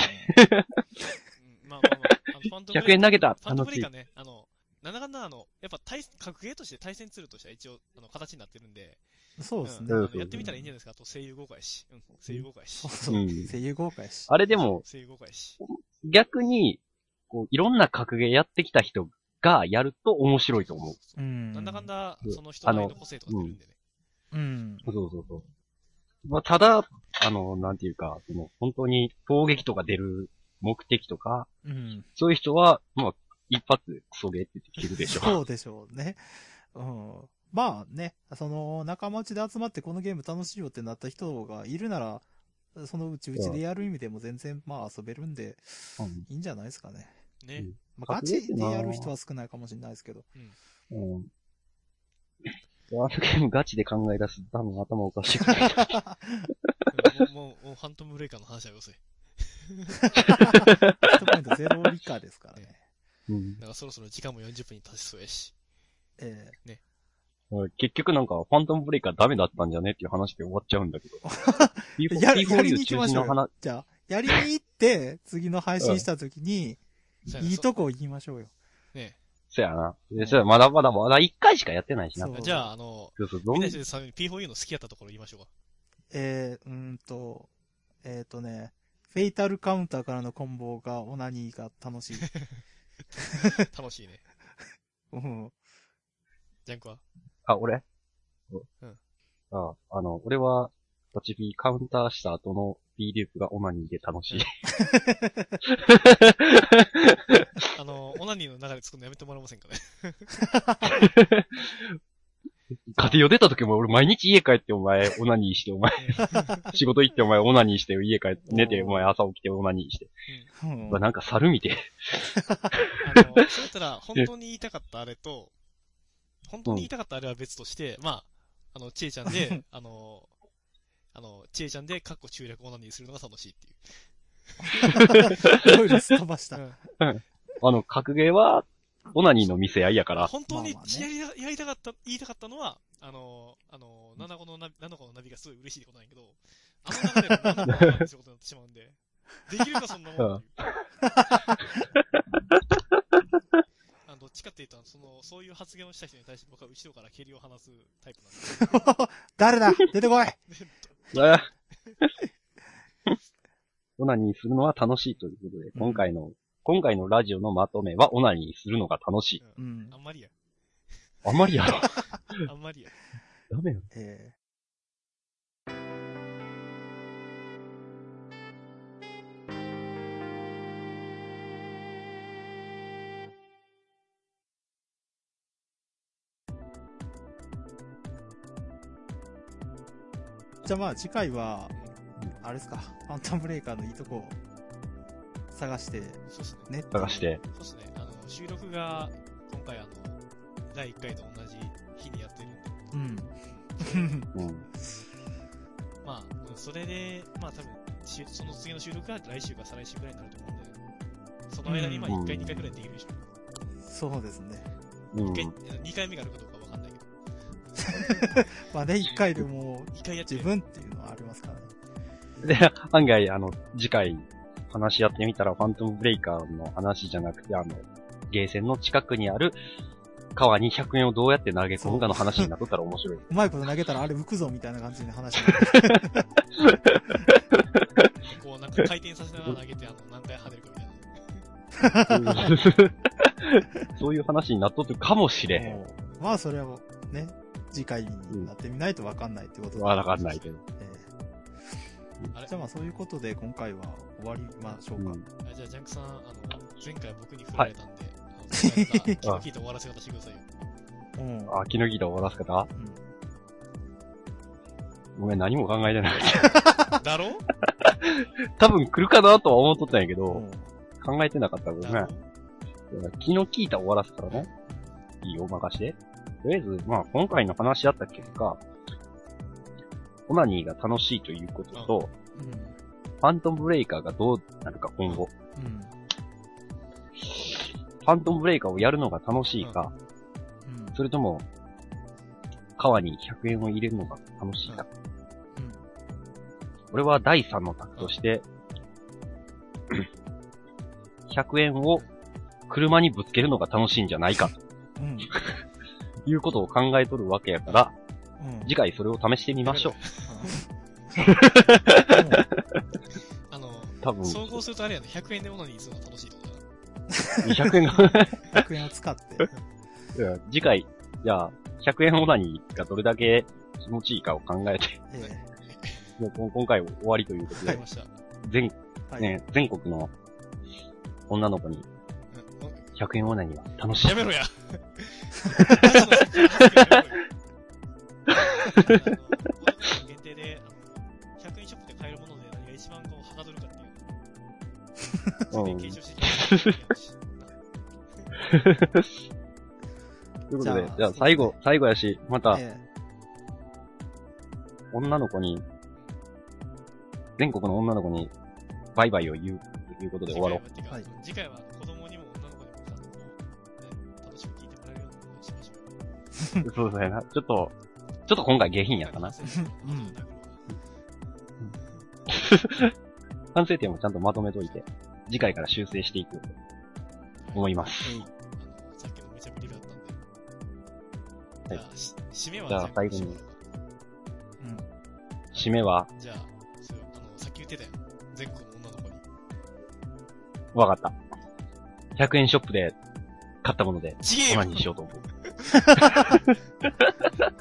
Speaker 4: うん、まあまあまあ、あの ファントムブレイカー
Speaker 3: 100円投げた
Speaker 4: ファントム
Speaker 3: 楽しい
Speaker 4: ブレイカー。ね、あの、なんだかんだあの、やっぱ対、格ゲーとして対戦ツールとしては一応、あの、形になってるんで、
Speaker 2: そうですね。
Speaker 4: やってみたらいいんじゃないですか。あと声優豪華やし。うん、声優豪華やし
Speaker 2: そう。そうう。
Speaker 3: ん
Speaker 2: 声優豪華やし。
Speaker 3: あれでも、
Speaker 4: 声優豪華やし。
Speaker 3: 逆に、こう、いろんな格ゲーやってきた人がやると面白いと思う。
Speaker 2: うん。
Speaker 4: なんだかんだ
Speaker 3: う、ん
Speaker 4: その人の個性とか出るんでね。
Speaker 2: うん。
Speaker 3: そうそうそう。まあ、ただ、あの、なんていうか、その、本当に攻撃とか出る目的とか、
Speaker 2: うん。
Speaker 3: そういう人は、まあ、一発クソゲーって言ってきるでしょ。
Speaker 2: そうでしょうね。うん。まあね、その、仲間内で集まってこのゲーム楽しいよってなった人がいるなら、そのうちうちでやる意味でも全然まあ遊べるんで、
Speaker 3: うん
Speaker 2: いいんじゃないですかね。
Speaker 4: ね。
Speaker 3: うん
Speaker 2: まあガチでやる人は少ないかもしれないですけど。
Speaker 3: うん。あのゲームガチで考え出すと多分頭おかしくなる。
Speaker 4: うんもう、もう、ファントムブレイカーの話はよせ。
Speaker 2: ゼロ以下ですからね。
Speaker 3: うん
Speaker 4: だからそろそろ時間も40分に達しそうやし。
Speaker 2: え
Speaker 3: 結局なんか、ファントムブレイカーダメだったんじゃねっていう話で終わっちゃうんだけど。
Speaker 2: えや、やり
Speaker 3: P4U
Speaker 2: に行きましょう。じゃあ、やりに行って、次の配信した時に、
Speaker 4: い
Speaker 2: いとこ行きましょうよ。
Speaker 4: ね
Speaker 3: そやな。でそや、まだまだまだ1回しかやってないしな。
Speaker 2: そう
Speaker 4: じゃあ、あの、
Speaker 3: そうそう、どん
Speaker 4: みんなでさ P4U の好きやったところ言いましょうか。
Speaker 2: えー、うーんと、えっ、とね、フェイタルカウンターからのコンボがオナニーが楽しい。
Speaker 4: 楽しいね。
Speaker 2: うん。
Speaker 4: ジャンクは？
Speaker 3: あ、俺？
Speaker 4: うん。
Speaker 3: あ、あの、俺は、パチカウンターした後の B ループがオナニーで楽しい。
Speaker 4: あの、オナニーの中で作るのやめてもらえませんかね？
Speaker 3: 家庭を出た時も俺毎日家帰ってお前オナニーしてお前、仕事行ってお前オナニーして家帰って寝てお前朝起きてオナニーして。
Speaker 2: うん
Speaker 3: なんか猿見て。
Speaker 4: あの、そうやったら、本当に言いたかったあれと、本当に言いたかったあれは別として、まあ、あの、ちえちゃんで、あの、あの、ちえちゃんで、かっこ中略オナニーするのが楽しいっていう。
Speaker 2: ロイルすっ飛ばした。
Speaker 3: あの、格ゲーは、オナニーの見せ合いやから、
Speaker 4: 本当に
Speaker 2: まあまあね
Speaker 4: やり、やりたかった、言いたかったのは、あの、あの、七子のナビ、七子のナビがすごい嬉しいことなんやけど、あの流れで七子のナビってことになってしまうんで、できるかそんなもんっていう。あのどっちかっていうと、その、そういう発言をした人に対して僕は後ろから蹴りを離すタイプなんで。
Speaker 2: 誰だ？出てこい
Speaker 3: あ オナニーするのは楽しいということで、今回の、今回のラジオのまとめは、オナニーするのが楽しい。
Speaker 2: うん
Speaker 4: あ。んまりや。
Speaker 3: あんまりやろ。
Speaker 4: あんまりや。
Speaker 3: ダメよ。
Speaker 2: えじゃあまあ次回は、あれですか、ファントムブレイカーのいいとこを探して、
Speaker 4: そうっすね。
Speaker 2: ね。
Speaker 3: 探して。
Speaker 4: そうっすね。あの、収録が、今回あの、第1回と同じ日にやってるんで、
Speaker 2: うん。
Speaker 3: うん。
Speaker 4: まあ、うんそれで、まあ多分、しその次の収録が来週か再来週ぐらいになると思うんで、その間にまあ
Speaker 3: うん
Speaker 4: 1回、2回ぐらいできるでしょう。
Speaker 2: そうですね。
Speaker 3: うん
Speaker 4: 一。回、2回目があるかどうかわかんないけど、
Speaker 2: まあね、一回でも
Speaker 4: 2回やって
Speaker 2: 自分っていうのはありますからね。
Speaker 3: で、案外、あの、次回、話し合ってみたら、ファントムブレイカーの話じゃなくて、あの、ゲーセンの近くにある、川に100円をどうやって投げ込むかの話になっとったら面白い。
Speaker 2: うまいこと投げたらあれ浮くぞみたいな感じで話に
Speaker 4: こうなんか回転させながら投げて、あの、何回跳ねるかみたいな。
Speaker 3: そういう話になっとってるかもしれへん。
Speaker 2: もうまあそれはね、次回になってみないとわかんないってことで
Speaker 3: わかんないけど。
Speaker 2: え
Speaker 4: あれ？
Speaker 2: えじゃあまあそういうことで今回は終わりましょうか。
Speaker 3: うん
Speaker 4: あじゃあ、ジャンクさん、あの、前回僕に振られたんで、あの気の利いた終わらせ方してくださいよ。
Speaker 2: うん。うん
Speaker 3: あ、気の利いた終わらせ方？ごめん、何も考えてない。
Speaker 4: だろ？
Speaker 3: 多分来るかなとは思っとったんやけど、
Speaker 2: うん
Speaker 3: 考えてなかったごめ
Speaker 4: だろ
Speaker 3: ん。気の利いた終わらせたらね。いいよ、任して。とりあえず、まあ、今回の話し合った結果、オナニーが楽しいということと、
Speaker 2: うん。
Speaker 3: ファントムブレイカーがどうなるか今後、
Speaker 2: うん。
Speaker 3: ファントムブレイカーをやるのが楽しいか、
Speaker 2: うん。
Speaker 3: それとも、川に100円を入れるのが楽しいか。俺は第3の択として、100円を車にぶつけるのが楽しいんじゃないか、
Speaker 2: うん。
Speaker 3: ということを考えとるわけやから、
Speaker 2: うん。
Speaker 3: 次回それを試してみましょう。
Speaker 4: あの、
Speaker 3: 多分、
Speaker 4: 総合するとあれやね、100円でオナニーするの楽しいってことだ
Speaker 3: 100円が
Speaker 2: 100円を使って。
Speaker 3: うん次回、じゃあ、100円オナニーがどれだけ気持ちいいかを考えて、
Speaker 2: え
Speaker 3: もうこ今回終わりということで
Speaker 4: わかり、ました。
Speaker 3: 全、
Speaker 2: えはい。
Speaker 3: ね、全国の女の子に
Speaker 4: うん
Speaker 3: 100円オナニーは楽しい
Speaker 4: や。めろや。限定で、あの、100円ショップで買えるもので何が一番こう、はかどるかっていうのを、
Speaker 3: うん
Speaker 4: 検証していきます。
Speaker 3: ということで
Speaker 2: じゃあ、
Speaker 3: 最後、最後やし、また、
Speaker 2: え
Speaker 3: 女の子に、全国の女の子に、バイバイを言う、ということで終わろう。
Speaker 4: 次回は
Speaker 3: そうだよな。ちょっと、ちょっと今回下品やったな。
Speaker 2: うん
Speaker 3: 反省点もちゃんとまとめといて、次回から修正していくと思います。
Speaker 2: ええい。
Speaker 4: あの、さっきのめちゃぶりがあったんで。
Speaker 3: はい
Speaker 4: じゃあ、し締めは
Speaker 3: じゃあ最後に
Speaker 4: 締めるか
Speaker 3: 締めは、
Speaker 4: じゃあ、そう、あの、さっき言ってたよ。全国の女の子に。
Speaker 3: わかった。100円ショップで買ったもので、
Speaker 4: ちげえよ
Speaker 3: オナニーしようと思う。哈哈哈哈哈哈